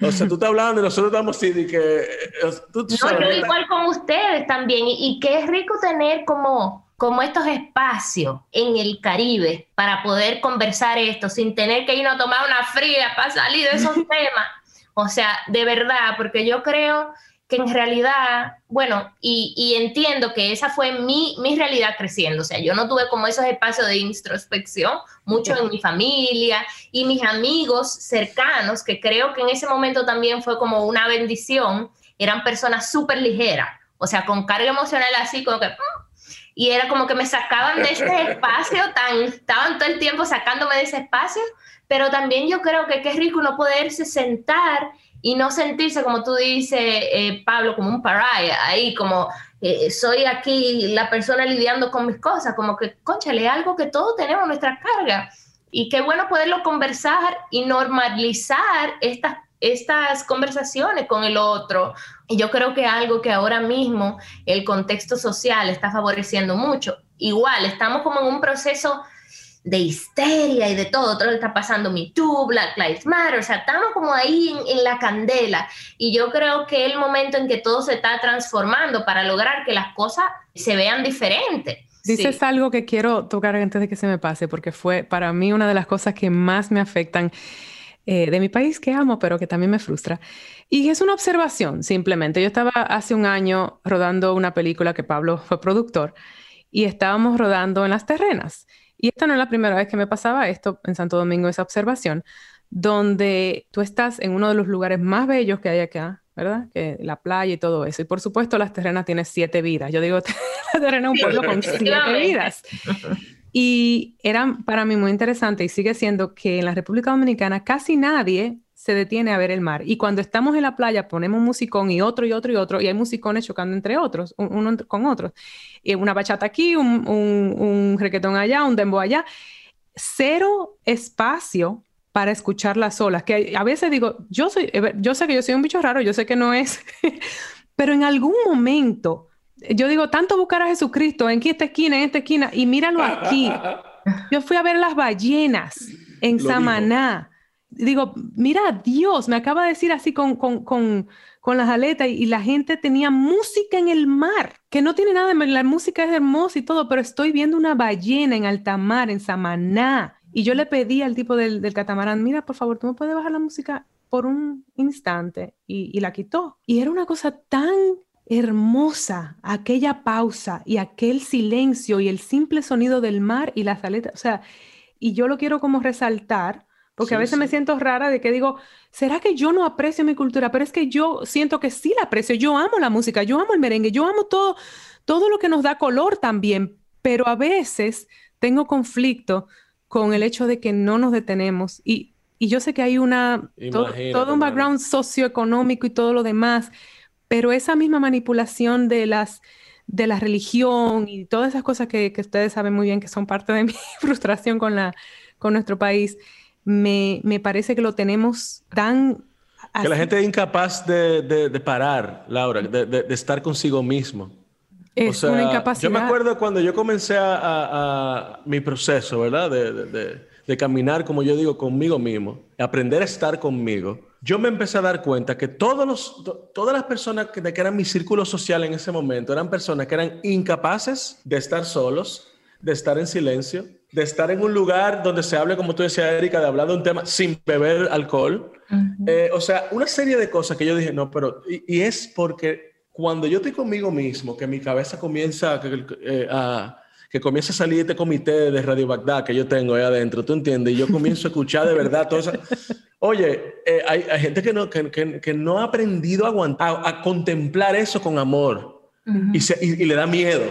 o sea, tú estás hablando y nosotros estamos así de que... Eh, no, yo igual con ustedes también. Y, y es rico tener como, como estos espacios en el Caribe para poder conversar esto sin tener que ir a tomar una fría para salir de esos [LAUGHS] temas. O sea, de verdad, porque yo creo que en realidad, bueno, y, entiendo que esa fue mi, mi, realidad creciendo, o sea, yo no tuve como esos espacios de introspección, mucho en mi familia y mis amigos cercanos, que creo que en ese momento también fue como una bendición, eran personas súper ligeras, o sea, con carga emocional así, como que... Y era como que me sacaban de ese [LAUGHS] espacio, tan, estaban todo el tiempo sacándome de ese espacio, pero también yo creo que qué rico no poderse sentar y no sentirse, como tú dices, eh, Pablo, como un pariah, ahí como eh, soy aquí la persona lidiando con mis cosas, como que, conchale, algo que todos tenemos nuestra carga. Y qué bueno poderlo conversar y normalizar estas estas conversaciones con el otro. Y yo creo que algo que ahora mismo el contexto social está favoreciendo mucho. Igual, estamos como en un proceso de histeria y de todo. Todo está pasando Me Too, Black Lives Matter, o sea, estamos como ahí en, la candela. Y yo creo que el momento en que todo se está transformando para lograr que las cosas se vean diferentes. Dices algo que quiero tocar antes de que se me pase, porque fue para mí una de las cosas que más me afectan eh, de mi país que amo, pero que también me frustra. Y es una observación, simplemente. Yo estaba hace un año rodando una película que Pablo fue productor y estábamos rodando en las terrenas. Y esta no es la primera vez que me pasaba esto en Santo Domingo, esa observación, donde tú estás en uno de los lugares más bellos que hay acá, ¿verdad? Que la playa y todo eso. Y por supuesto, las terrenas tienen siete vidas. Yo digo, [LAUGHS] la terrena es un pueblo con siete vidas. Y era para mí muy interesante y sigue siendo que en la República Dominicana casi nadie se detiene a ver el mar. Y cuando estamos en la playa ponemos un musicón y otro y otro y otro, y hay musicones chocando entre otros, uno con otros. Y una bachata aquí, un, un, un reggaetón allá, un dembow allá. Cero espacio para escuchar las olas, que a veces digo, yo, soy, eh, yo sé que yo soy un bicho raro, yo sé que no es, [LAUGHS] pero en algún momento, yo digo, tanto buscar a Jesucristo en esta esquina, en esta esquina, y míralo aquí. [LAUGHS] Yo fui a ver las ballenas en Samaná digo, mira, Dios, me acaba de decir así con, con, con, con, las aletas y, la gente tenía música en el mar, que no tiene nada la música es hermosa y todo, pero estoy viendo una ballena en alta mar, en Samaná. Y yo le pedí al tipo del, del catamarán, mira, por favor, tú me puedes bajar la música por un instante y, y la quitó. Y era una cosa tan hermosa aquella pausa y aquel silencio y el simple sonido del mar y las aletas. O sea, y yo lo quiero como resaltar porque a veces me siento rara de que digo, ¿será que yo no aprecio mi cultura? Pero es que yo siento que sí la aprecio. Yo amo la música, yo amo el merengue, yo amo todo, todo lo que nos da color también. Pero a veces tengo conflicto con el hecho de que no nos detenemos. Y, y yo sé que hay una, todo un background socioeconómico y todo lo demás, pero esa misma manipulación de las de la religión y todas esas cosas que, que ustedes saben muy bien que son parte de mi [LAUGHS] frustración con, la, con nuestro país me, me parece que lo tenemos tan... Que la gente es incapaz de, de, parar, Laura, de, de, estar consigo mismo. Es una incapacidad. Yo me acuerdo cuando yo comencé a, a, mi proceso, ¿verdad? De, caminar, como yo digo, conmigo mismo, aprender a estar conmigo. Yo me empecé a dar cuenta que todos los, todas las personas que, que eran mi círculo social en ese momento eran personas que eran incapaces de estar solos, de estar en silencio, de estar en un lugar donde se hable, como tú decías, Erika, de hablar de un tema sin beber alcohol. Eh, o sea, una serie de cosas que yo dije, no, pero, y, es porque cuando yo estoy conmigo mismo, que mi cabeza comienza eh, a, que comienza a salir este comité de Radio Bagdad que yo tengo ahí adentro, ¿tú entiendes? Y yo comienzo a escuchar de verdad todo eso. Oye, eh, hay, hay, gente que no, que, que, no ha aprendido a aguantar, a, contemplar eso con amor y, se, y, le da miedo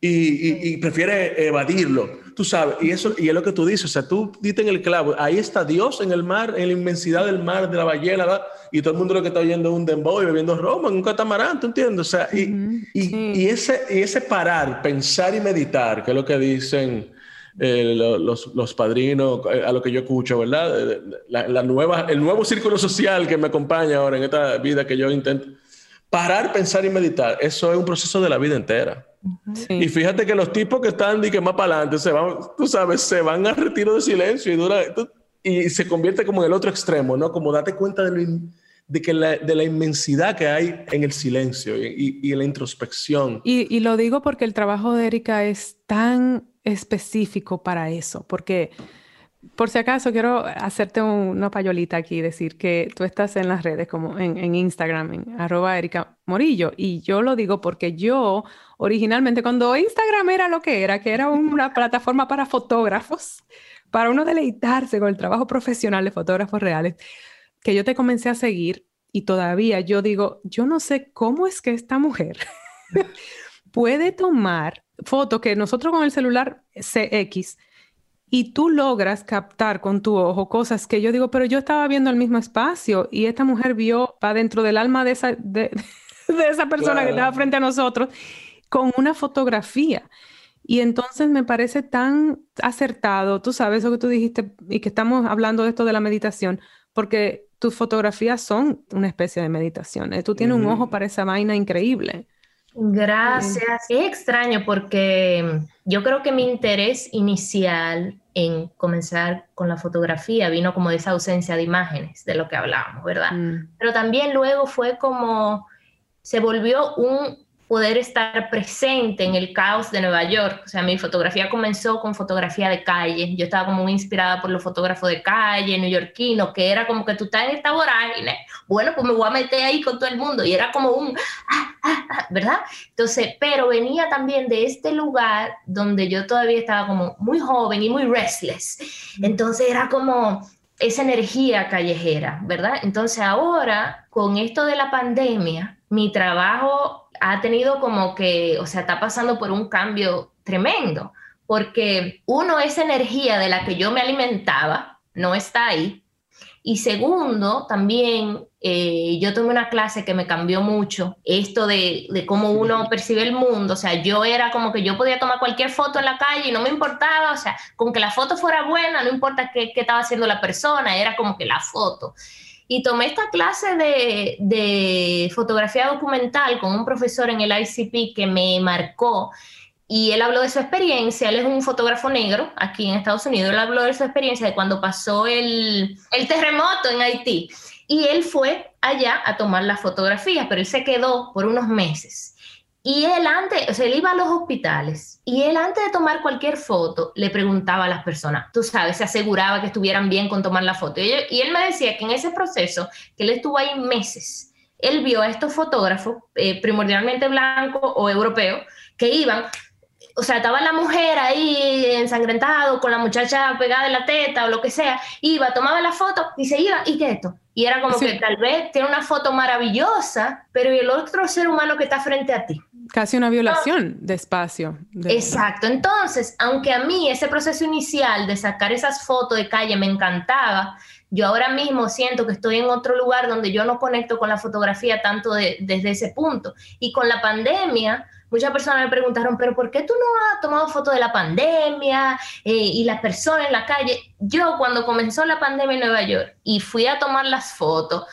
y, y prefiere evadirlo tú sabes, y eso y es lo que tú dices, o sea, tú diste en el clavo, ahí está Dios en el mar, en la inmensidad del mar, de la ballena, ¿verdad? y todo el mundo lo que está oyendo es un dembow y bebiendo Roma en un catamarán, ¿tú entiendes? O sea, y, y, y, ese, y ese parar, pensar y meditar, que es lo que dicen eh, los, los, padrinos, eh, a lo que yo escucho, ¿verdad? La, la, nueva, el nuevo círculo social que me acompaña ahora en esta vida que yo intento. Parar, pensar y meditar, eso es un proceso de la vida entera. Y fíjate que los tipos que están y que más para adelante se van, tú sabes, se van al retiro de silencio y dura y se convierte como en el otro extremo, ¿no? Como date cuenta de, de que la, de la inmensidad que hay en el silencio y, y en la introspección. Y, y, lo digo porque el trabajo de Erika es tan específico para eso, porque por si acaso, quiero hacerte una payolita aquí decir que tú estás en las redes, como en, Instagram, en arroba Erika Morillo. Y yo lo digo porque yo, originalmente, cuando Instagram era lo que era, que era una [LAUGHS] plataforma para fotógrafos, para uno deleitarse con el trabajo profesional de fotógrafos reales, que yo te comencé a seguir y todavía yo digo, yo no sé cómo es que esta mujer [LAUGHS] puede tomar fotos que nosotros con el celular CX y tú logras captar con tu ojo cosas que yo digo, pero yo estaba viendo el mismo espacio y esta mujer vio para dentro del alma de esa, de, [LAUGHS] esa persona que estaba frente a nosotros con una fotografía. Y entonces me parece tan acertado, tú sabes eso que tú dijiste y que estamos hablando de esto de la meditación, porque tus fotografías son una especie de meditación. ¿eh? Tú tienes un ojo para esa vaina increíble. Gracias. Es extraño porque yo creo que mi interés inicial en comenzar con la fotografía vino como de esa ausencia de imágenes de lo que hablábamos, ¿verdad? Mm. Pero también luego fue como, se volvió un poder estar presente en el caos de Nueva York. O sea, mi fotografía comenzó con fotografía de calle. Yo estaba como muy inspirada por los fotógrafos de calle, neoyorquinos, que era como que tú estás en esta vorágine. Bueno, pues me voy a meter ahí con todo el mundo. Y era como un, ah, ah, ah, ¿verdad? Entonces, pero venía también de este lugar donde yo todavía estaba como muy joven y muy restless. Entonces era como esa energía callejera, ¿verdad? Entonces ahora, con esto de la pandemia, mi trabajo ha tenido como que, o sea, está pasando por un cambio tremendo, porque uno, esa energía de la que yo me alimentaba no está ahí. Y segundo, también eh, yo tomé una clase que me cambió mucho, esto de, de, cómo uno percibe el mundo, o sea, yo era como que yo podía tomar cualquier foto en la calle y no me importaba, o sea, con que la foto fuera buena, no importa qué, qué estaba haciendo la persona, era como que la foto. Y tomé esta clase de, fotografía documental con un profesor en el ICP que me marcó y él habló de su experiencia, él es un fotógrafo negro aquí en Estados Unidos, él habló de su experiencia de cuando pasó el, el, terremoto en Haití. Y él fue allá a tomar las fotografías, pero él se quedó por unos meses. Y él antes, o sea, él iba a los hospitales y él antes de tomar cualquier foto le preguntaba a las personas, tú sabes, se aseguraba que estuvieran bien con tomar la foto. Y, él me decía que en ese proceso, que él estuvo ahí meses, él vio a estos fotógrafos, eh, primordialmente blancos o europeos, que iban, o sea, estaba la mujer ahí ensangrentado con la muchacha pegada en la teta o lo que sea, iba, tomaba la foto y se iba, ¿y qué esto? Y era como que tal vez tiene una foto maravillosa, pero ¿y el otro ser humano que está frente a ti? Casi una violación de espacio. Exacto. Entonces, aunque a mí ese proceso inicial de sacar esas fotos de calle me encantaba, yo ahora mismo siento que estoy en otro lugar donde yo no conecto con la fotografía tanto desde ese punto. Y con la pandemia, muchas personas me preguntaron, pero ¿por qué tú no has tomado fotos de la pandemia eh, y las personas en la calle? Yo cuando comenzó la pandemia en Nueva York y fui a tomar las fotos,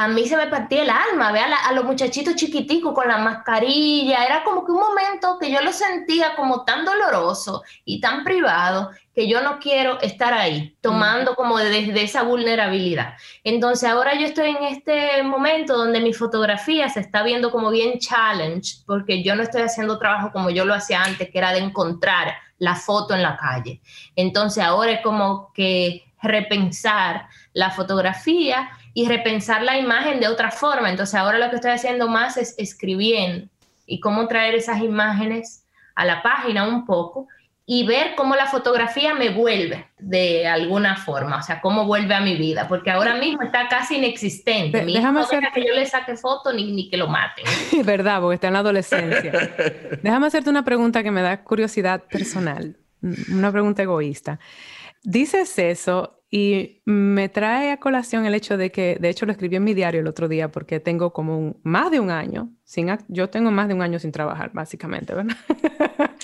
a mí se me partía el alma, ve a, los muchachitos chiquiticos con la mascarilla, era como que un momento que yo lo sentía como tan doloroso y tan privado que yo no quiero estar ahí, tomando como desde esa vulnerabilidad. Entonces ahora yo estoy en este momento donde mi fotografía se está viendo como bien challenge, porque yo no estoy haciendo trabajo como yo lo hacía antes, que era de encontrar la foto en la calle. Entonces ahora es como que repensar la fotografía y repensar la imagen de otra forma. Entonces ahora lo que estoy haciendo más es escribiendo y cómo traer esas imágenes a la página un poco y ver cómo la fotografía me vuelve de alguna forma, o sea, cómo vuelve a mi vida, porque ahora mismo está casi inexistente. Mi Déjame hacer... que yo le saque foto ni, ni que lo maten. [LAUGHS] Verdad, porque está en la adolescencia. [LAUGHS] Déjame hacerte una pregunta que me da curiosidad personal, una pregunta egoísta. Dices eso y me trae a colación el hecho de que, de hecho lo escribí en mi diario el otro día porque tengo como más de un año, sin, yo tengo más de un año sin trabajar, básicamente, ¿verdad? [LAUGHS]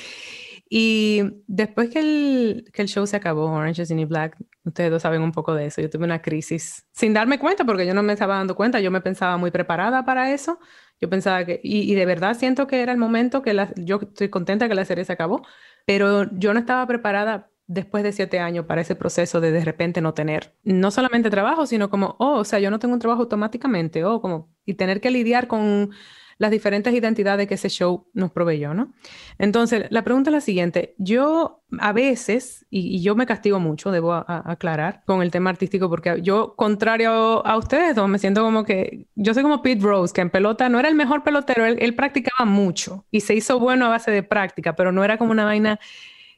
y después que el, que el show se acabó, Orange is the New Black, ustedes dos saben un poco de eso, yo tuve una crisis sin darme cuenta porque yo no me estaba dando cuenta, yo me pensaba muy preparada para eso, yo pensaba que, y, y de verdad siento que era el momento que la, yo estoy contenta que la serie se acabó, pero yo no estaba preparada después de siete años para ese proceso de de repente no tener no solamente trabajo, sino como, oh, o sea, yo no tengo un trabajo automáticamente, o oh, como, y tener que lidiar con las diferentes identidades que ese show nos proveyó, ¿no? Entonces, la pregunta es la siguiente. Yo a veces, y, yo me castigo mucho, debo aclarar, con el tema artístico, porque yo, contrario a ustedes dos, me siento como que, yo soy como Pete Rose, que en pelota no era el mejor pelotero, él, él practicaba mucho y se hizo bueno a base de práctica, pero no era como una vaina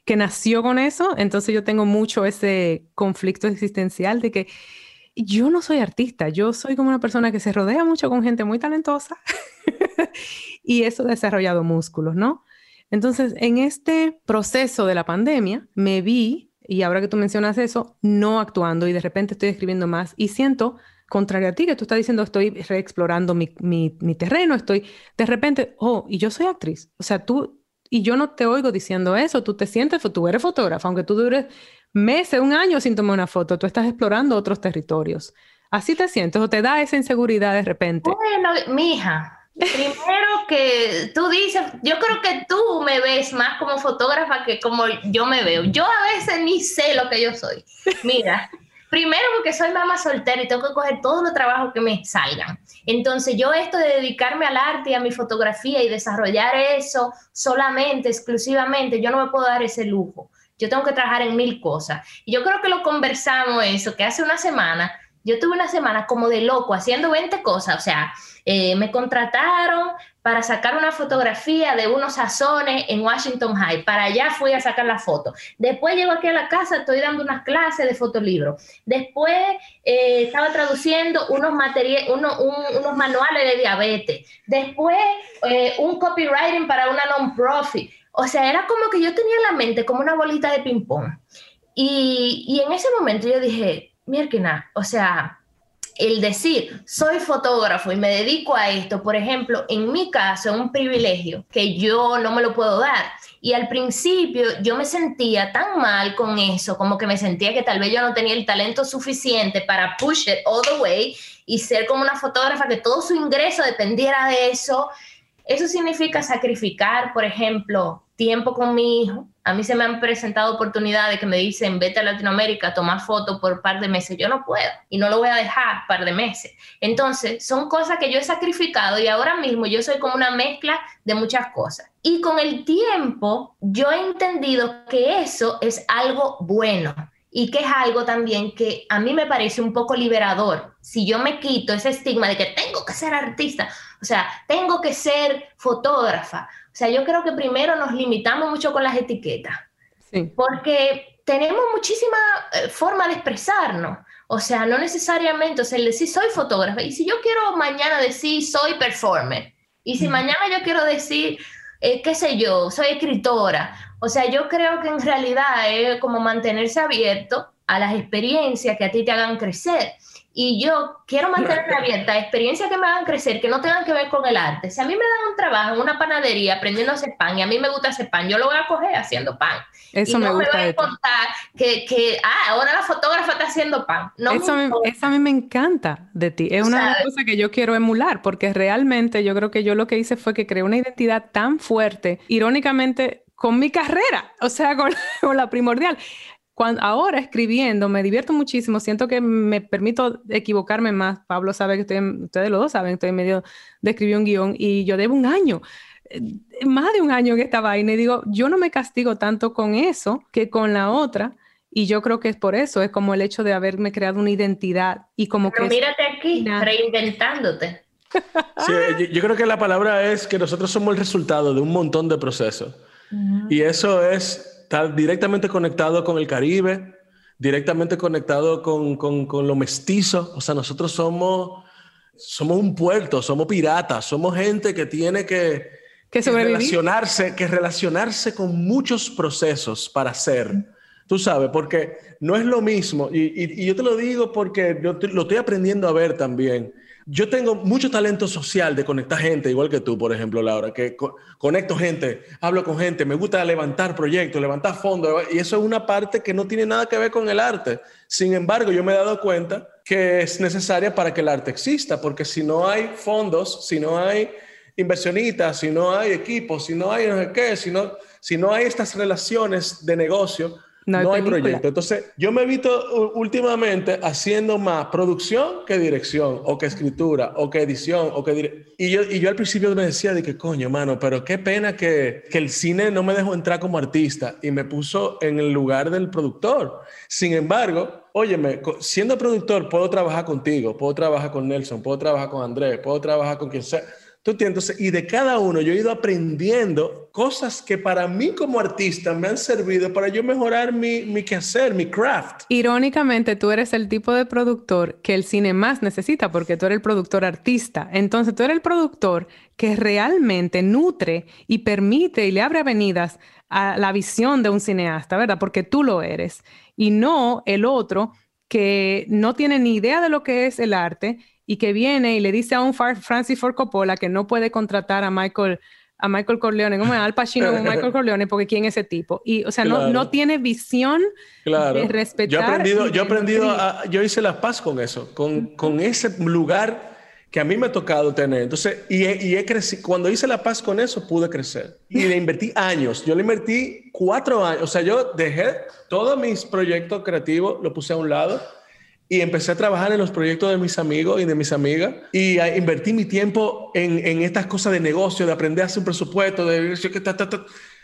que nació con eso, entonces yo tengo mucho ese conflicto existencial de que yo no soy artista, yo soy como una persona que se rodea mucho con gente muy talentosa [LAUGHS] y eso ha desarrollado músculos, ¿no? Entonces, en este proceso de la pandemia, me vi, y ahora que tú mencionas eso, no actuando y de repente estoy escribiendo más y siento, contrario a ti, que tú estás diciendo, estoy reexplorando mi, mi, mi terreno, estoy, de repente, oh, y yo soy actriz, o sea, tú y yo no te oigo diciendo eso, tú te sientes, tú eres fotógrafo, aunque tú dures meses, un año sin tomar una foto, tú estás explorando otros territorios. Así te sientes o te da esa inseguridad de repente. Bueno, mija, primero que tú dices, yo creo que tú me ves más como fotógrafa que como yo me veo. Yo a veces ni sé lo que yo soy. Mira, primero porque soy mamá soltera y tengo que coger todos los trabajos que me salgan. Entonces yo esto de dedicarme al arte y a mi fotografía y desarrollar eso solamente, exclusivamente, yo no me puedo dar ese lujo. Yo tengo que trabajar en mil cosas. Y yo creo que lo conversamos eso, que hace una semana yo tuve una semana como de loco haciendo 20 cosas, o sea, eh, me contrataron para sacar una fotografía de unos sazones en Washington High. Para allá fui a sacar la foto. Después llego aquí a la casa, estoy dando unas clases de fotolibro. Después eh, estaba traduciendo unos, unos manuales de diabetes. Después eh, un copywriting para una non-profit. O sea, era como que yo tenía en la mente como una bolita de ping-pong. Y, y en ese momento yo dije, mierda, o sea, el decir, soy fotógrafo y me dedico a esto, por ejemplo, en mi caso, es un privilegio que yo no me lo puedo dar. Y al principio yo me sentía tan mal con eso, como que me sentía que tal vez yo no tenía el talento suficiente para push it all the way y ser como una fotógrafa que todo su ingreso dependiera de eso. Eso significa sacrificar, por ejemplo, tiempo con mi hijo. A mí se me han presentado oportunidades que me dicen, vete a Latinoamérica, toma fotos por par de meses. Yo no puedo y no lo voy a dejar par de meses. Entonces, son cosas que yo he sacrificado y ahora mismo yo soy como una mezcla de muchas cosas. Y con el tiempo, yo he entendido que eso es algo bueno y que es algo también que a mí me parece un poco liberador. Si yo me quito ese estigma de que tengo que ser artista, o sea, tengo que ser fotógrafa, o sea, yo creo que primero nos limitamos mucho con las etiquetas, sí. porque tenemos muchísima eh, forma de expresarnos. O sea, no necesariamente, o sea, el decir soy fotógrafa, y si yo quiero mañana decir soy performer, y si mañana yo quiero decir, eh, qué sé yo, soy escritora, o sea, yo creo que en realidad es como mantenerse abierto a las experiencias que a ti te hagan crecer y yo quiero mantener abierta experiencias que me hagan crecer, que no tengan que ver con el arte. Si a mí me dan un trabajo en una panadería aprendiendo a hacer pan y a mí me gusta hacer pan, yo lo voy a coger haciendo pan. Eso y no me gusta. Me voy a contar que, que, ah, ahora la fotógrafa está haciendo pan. No eso, me, eso a mí me encanta de ti. Es una de las cosas que yo quiero emular, porque realmente yo creo que yo lo que hice fue que creé una identidad tan fuerte, irónicamente, con mi carrera, o sea, con, [LAUGHS] con la primordial ahora escribiendo me divierto muchísimo, siento que me permito equivocarme más. Pablo sabe que estoy, ustedes los dos saben, estoy en medio de escribir un guion y yo debo un año, eh, más de un año en esta vaina y digo, yo no me castigo tanto con eso que con la otra. Y yo creo que es por eso, es como el hecho de haberme creado una identidad y como Pero que... mírate aquí, reinventándote. [LAUGHS] Sí, yo, yo, creo que la palabra es que nosotros somos el resultado de un montón de procesos. Uh -huh. Y eso es está directamente conectado con el Caribe, directamente conectado con, con, con, lo mestizo. O sea, nosotros somos, somos un puerto, somos piratas, somos gente que tiene que, que, que relacionarse, que relacionarse con muchos procesos para ser. Tú sabes, porque no es lo mismo, y, y, y yo te lo digo porque yo te, lo estoy aprendiendo a ver también. Yo tengo mucho talento social de conectar gente, igual que tú, por ejemplo, Laura, que co conecto gente, hablo con gente, me gusta levantar proyectos, levantar fondos, y eso es una parte que no tiene nada que ver con el arte. Sin embargo, yo me he dado cuenta que es necesaria para que el arte exista, porque si no hay fondos, si no hay inversionistas, si no hay equipos, si no hay no sé qué, si no, si no hay estas relaciones de negocio, no hay, no hay proyecto. Entonces, yo me he visto últimamente haciendo más producción que dirección, o que escritura, o que edición, o que y yo Y yo al principio me decía de que, coño, mano, pero qué pena que, que el cine no me dejó entrar como artista y me puso en el lugar del productor. Sin embargo, óyeme, siendo productor puedo trabajar contigo, puedo trabajar con Nelson, puedo trabajar con Andrés, puedo trabajar con quien sea Y de cada uno yo he ido aprendiendo cosas que para mí como artista me han servido para yo mejorar mi, mi quehacer, mi craft. Irónicamente, tú eres el tipo de productor que el cine más necesita porque tú eres el productor artista. Entonces, tú eres el productor que realmente nutre y permite y le abre avenidas a la visión de un cineasta, ¿verdad? Porque tú lo eres y no el otro que no tiene ni idea de lo que es el arte y que viene y le dice a un Francis Ford Coppola que no puede contratar a Michael a Michael Corleone, como Al Pacino como Michael Corleone, porque quién es ese tipo. Y, o sea, no, no tiene visión de respetar. Yo he aprendido, yo, he aprendido yo hice la paz con eso, con, con ese lugar que a mí me ha tocado tener. Entonces, y, y he crecido, cuando hice la paz con eso, pude crecer. Y le invertí años. Yo le invertí cuatro años. O sea, yo dejé todos mis proyectos creativos, lo puse a un lado y empecé a trabajar en los proyectos de mis amigos y de mis amigas y invertí mi tiempo en, en, estas cosas de negocio, de aprender a hacer un presupuesto, de...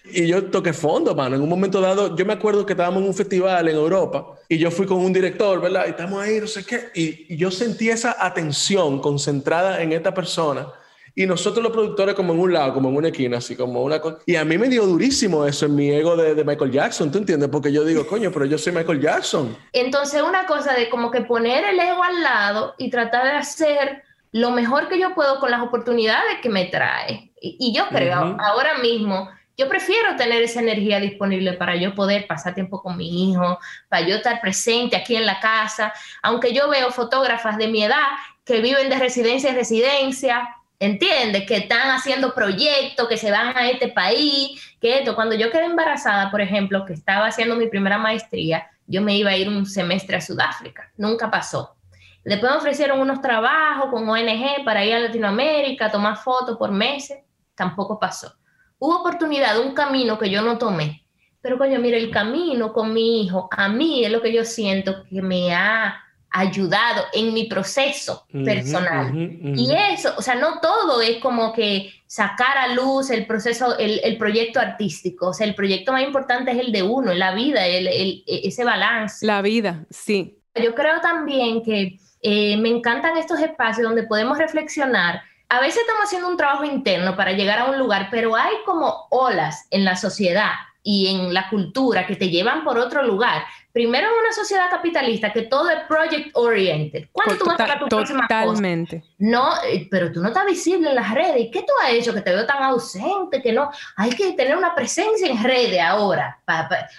Y yo toqué fondo, mano. En un momento dado, yo me acuerdo que estábamos en un festival en Europa y yo fui con un director, ¿verdad? Y estamos ahí, no sé qué. Y, y yo sentí esa atención concentrada en esta persona y nosotros los productores como en un lado, como en una esquina, así como una cosa. Y a mí me dio durísimo eso en mi ego de, de, Michael Jackson, ¿tú entiendes? Porque yo digo, coño, pero yo soy Michael Jackson. Entonces una cosa de como que poner el ego al lado y tratar de hacer lo mejor que yo puedo con las oportunidades que me trae. Y, yo creo, ahora mismo, yo prefiero tener esa energía disponible para yo poder pasar tiempo con mi hijo, para yo estar presente aquí en la casa, aunque yo veo fotógrafas de mi edad que viven de residencia en residencia, ¿entiendes? Que están haciendo proyectos, que se van a este país, que esto. Cuando yo quedé embarazada, por ejemplo, que estaba haciendo mi primera maestría, yo me iba a ir un semestre a Sudáfrica. Nunca pasó. Después me ofrecieron unos trabajos con ONG para ir a Latinoamérica, tomar fotos por meses. Tampoco pasó. Hubo oportunidad, un camino que yo no tomé. Pero coño, mire, el camino con mi hijo, a mí es lo que yo siento que me ha ayudado en mi proceso personal. Y eso, o sea, no todo es como que sacar a luz el proceso, el, el, proyecto artístico. O sea, el proyecto más importante es el de uno, la vida, el, el, ese balance. La vida, sí. Yo creo también que eh, me encantan estos espacios donde podemos reflexionar. A veces estamos haciendo un trabajo interno para llegar a un lugar, pero hay como olas en la sociedad y en la cultura que te llevan por otro lugar. Primero en una sociedad capitalista que todo es project oriented. ¿Cuándo tú vas a tu próxima Totalmente. No, eh, pero tú no estás visible en las redes. ¿Y qué tú has hecho que te veo tan ausente que no? Hay que tener una presencia en redes ahora.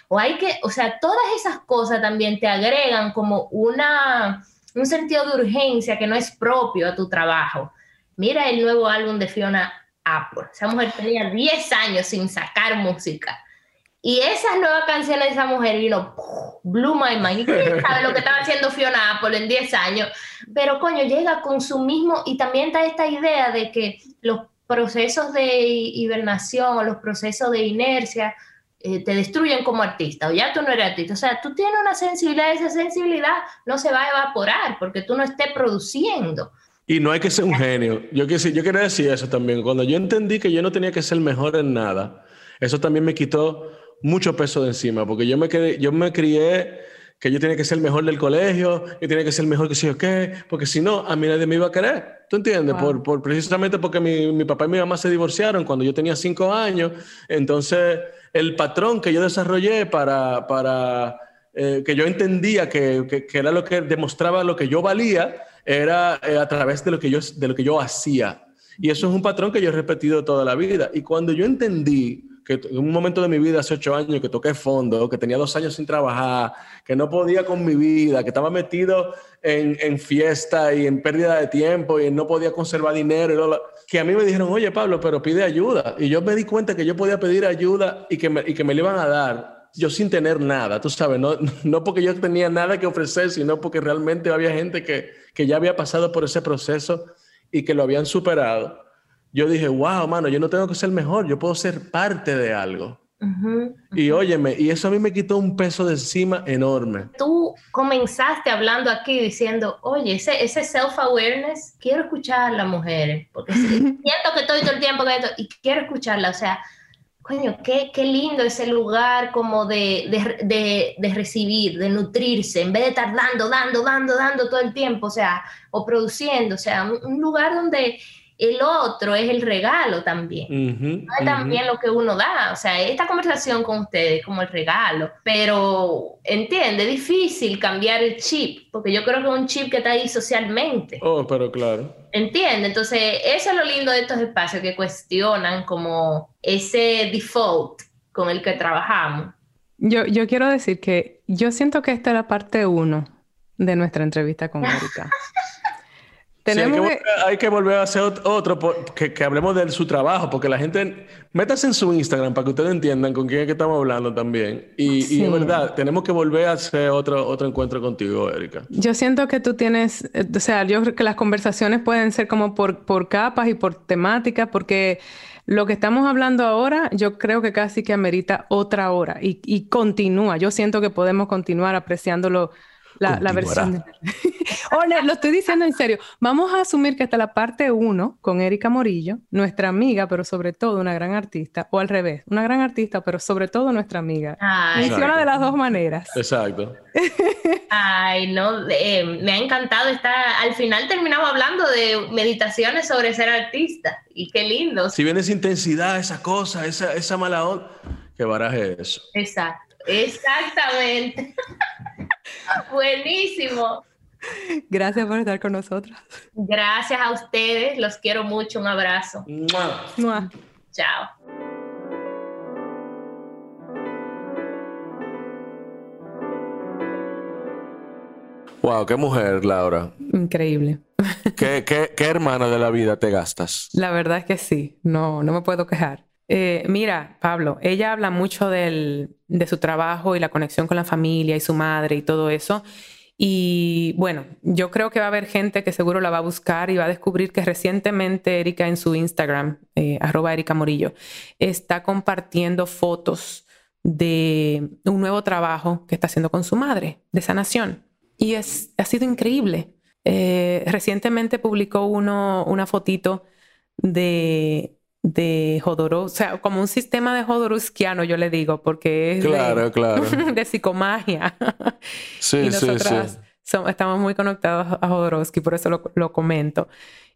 o hay que, o sea, todas esas cosas también te agregan como una un sentido de urgencia que no es propio a tu trabajo. Mira el nuevo álbum de Fiona Apple. Esa mujer tenía 10 años sin sacar música y esas nuevas canciones de esa mujer vino, Blue My Mind. ¿Quién sabe lo que estaba haciendo Fiona Apple en 10 años? Pero coño, llega con su mismo, y también está esta idea de que los procesos de hibernación o los procesos de inercia eh, te destruyen como artista, o ya tú no eres artista. O sea, tú tienes una sensibilidad, esa sensibilidad no se va a evaporar porque tú no estés produciendo. Y no hay que ser un genio. Yo, yo quería decir eso también. Cuando yo entendí que yo no tenía que ser mejor en nada, eso también me quitó mucho peso de encima, porque yo me, quedé, yo me crié que yo tenía que ser el mejor del colegio, yo tenía que ser el mejor que sé yo qué, porque si no, a mí nadie me iba a querer. ¿Tú entiendes? Por, por, precisamente porque mi, mi, papá y mi mamá se divorciaron cuando yo tenía cinco años. Entonces, el patrón que yo desarrollé para, para eh, que yo entendía que, que, era lo que demostraba lo que yo valía, era eh, a través de lo, que yo, de lo que yo hacía. Y eso es un patrón que yo he repetido toda la vida. Y cuando yo entendí que en un momento de mi vida, hace ocho años, que toqué fondo, que tenía dos años sin trabajar, que no podía con mi vida, que estaba metido en, en fiesta y en pérdida de tiempo y no podía conservar dinero, que a mí me dijeron, oye Pablo, pero pide ayuda. Y yo me di cuenta que yo podía pedir ayuda y que me, y que me le iban a dar yo sin tener nada, tú sabes, no, [LAUGHS] no porque yo tenía nada que ofrecer, sino porque realmente había gente que, que ya había pasado por ese proceso y que lo habían superado yo dije, wow, mano, yo no tengo que ser mejor, yo puedo ser parte de algo. Y óyeme, y eso a mí me quitó un peso de encima enorme. Tú comenzaste hablando aquí diciendo, oye, ese, ese self-awareness, quiero escuchar a las mujeres, porque [LAUGHS] siento que estoy todo el tiempo con esto y quiero escucharla, o sea, coño, qué, qué lindo ese lugar como de, de, de, de, recibir, de nutrirse, en vez de estar dando, dando, dando, dando todo el tiempo, o sea, o produciendo, o sea, un lugar donde el otro es el regalo también. no es también lo que uno da. O sea, esta conversación con ustedes como el regalo. Pero entiende, es difícil cambiar el chip, porque yo creo que es un chip que está ahí socialmente. Oh, pero claro. Entiende, entonces eso es lo lindo de estos espacios que cuestionan como ese default con el que trabajamos. Yo, yo quiero decir que yo siento que esta es la parte uno de nuestra entrevista con Erika. [LAUGHS] Tenemos hay, que volver, a hacer otro, que, que, hablemos de su trabajo, porque la gente, métase en su Instagram para que ustedes entiendan con quién es que estamos hablando también. Y, y es verdad, tenemos que volver a hacer otro, otro encuentro contigo, Erika. Yo siento que tú tienes, eh, o sea, yo creo que las conversaciones pueden ser como por, por capas y por temáticas, porque lo que estamos hablando ahora, yo creo que casi que amerita otra hora y, y continúa. Yo siento que podemos continuar apreciándolo la, versión. [LAUGHS] lo estoy diciendo en serio. Vamos a asumir que hasta la parte 1 con Erika Morillo, nuestra amiga, pero sobre todo una gran artista, o al revés, una gran artista, pero sobre todo nuestra amiga. Funciona de las dos maneras. Exacto. [LAUGHS] Ay, no, eh, me ha encantado. estar al final terminamos hablando de meditaciones sobre ser artista. Y qué lindo. Si viene esa intensidad, esa cosa, esa, esa mala onda, que baraje eso. Exacto, exactamente. [LAUGHS] Buenísimo. Gracias por estar con nosotros. Gracias a ustedes, los quiero mucho, un abrazo. Chao. Wow, qué mujer, Laura. Increíble. ¿Qué, qué, qué hermana de la vida te gastas? La verdad es que sí, no, no me puedo quejar. Eh, mira, Pablo, ella habla mucho de su trabajo y la conexión con la familia y su madre y todo eso. Y bueno, yo creo que va a haber gente que seguro la va a buscar y va a descubrir que recientemente Erika en su Instagram, eh, arroba Erika Morillo, está compartiendo fotos de un nuevo trabajo que está haciendo con su madre de sanación. Y es, ha sido increíble. Eh, recientemente publicó uno, una fotito de de Jodorowsky, o sea, como un sistema de Jodorowskiano, yo le digo, porque es claro, de, [LAUGHS] claro. de psicomagia. [LAUGHS] Sí, y sí, sí. estamos muy conectados a Jodorowsky, por eso lo, comento.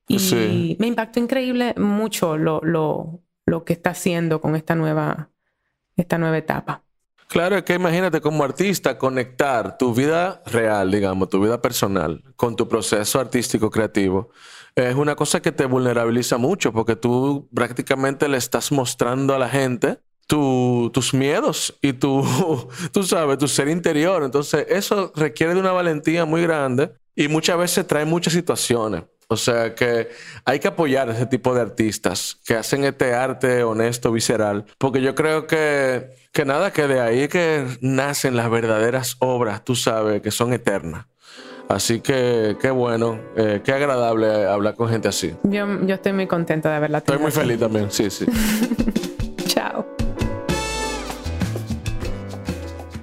Y me impactó increíble mucho lo, lo, lo, que está haciendo con esta nueva, esta nueva etapa. Claro, es que imagínate como artista conectar tu vida real, digamos, tu vida personal con tu proceso artístico creativo es una cosa que te vulnerabiliza mucho porque tú prácticamente le estás mostrando a la gente tus miedos y tu, [LAUGHS] tú sabes, tu ser interior. Entonces, eso requiere de una valentía muy grande y muchas veces trae muchas situaciones. O sea que hay que apoyar a ese tipo de artistas que hacen este arte honesto, visceral, porque yo creo que, que nada, que de ahí que nacen las verdaderas obras, tú sabes, que son eternas. Así que qué bueno, eh, qué agradable hablar con gente así. Yo, yo estoy muy contenta de haberla Estoy muy feliz también, sí, sí. [LAUGHS] Chao.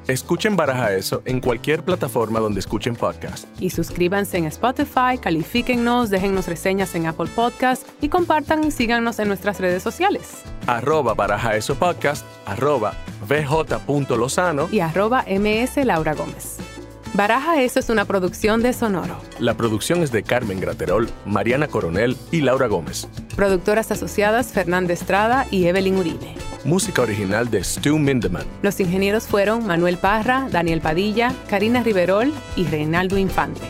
Escuchen Baraja Eso en cualquier plataforma donde escuchen podcast. Y suscríbanse en Spotify, califíquennos, déjennos reseñas en Apple Podcast y compartan y síganos en nuestras redes sociales. Arroba Baraja Eso Podcast, arroba bj.lozano y arroba ms Laura Gómez. Baraja Eso es una producción de Sonoro. La producción es de Carmen Graterol, Mariana Coronel y Laura Gómez. Productoras asociadas Fernanda Estrada y Evelyn Uribe. Música original de Stu Mindeman. Los ingenieros fueron Manuel Parra, Daniel Padilla, Karina Riverol y Reinaldo Infante.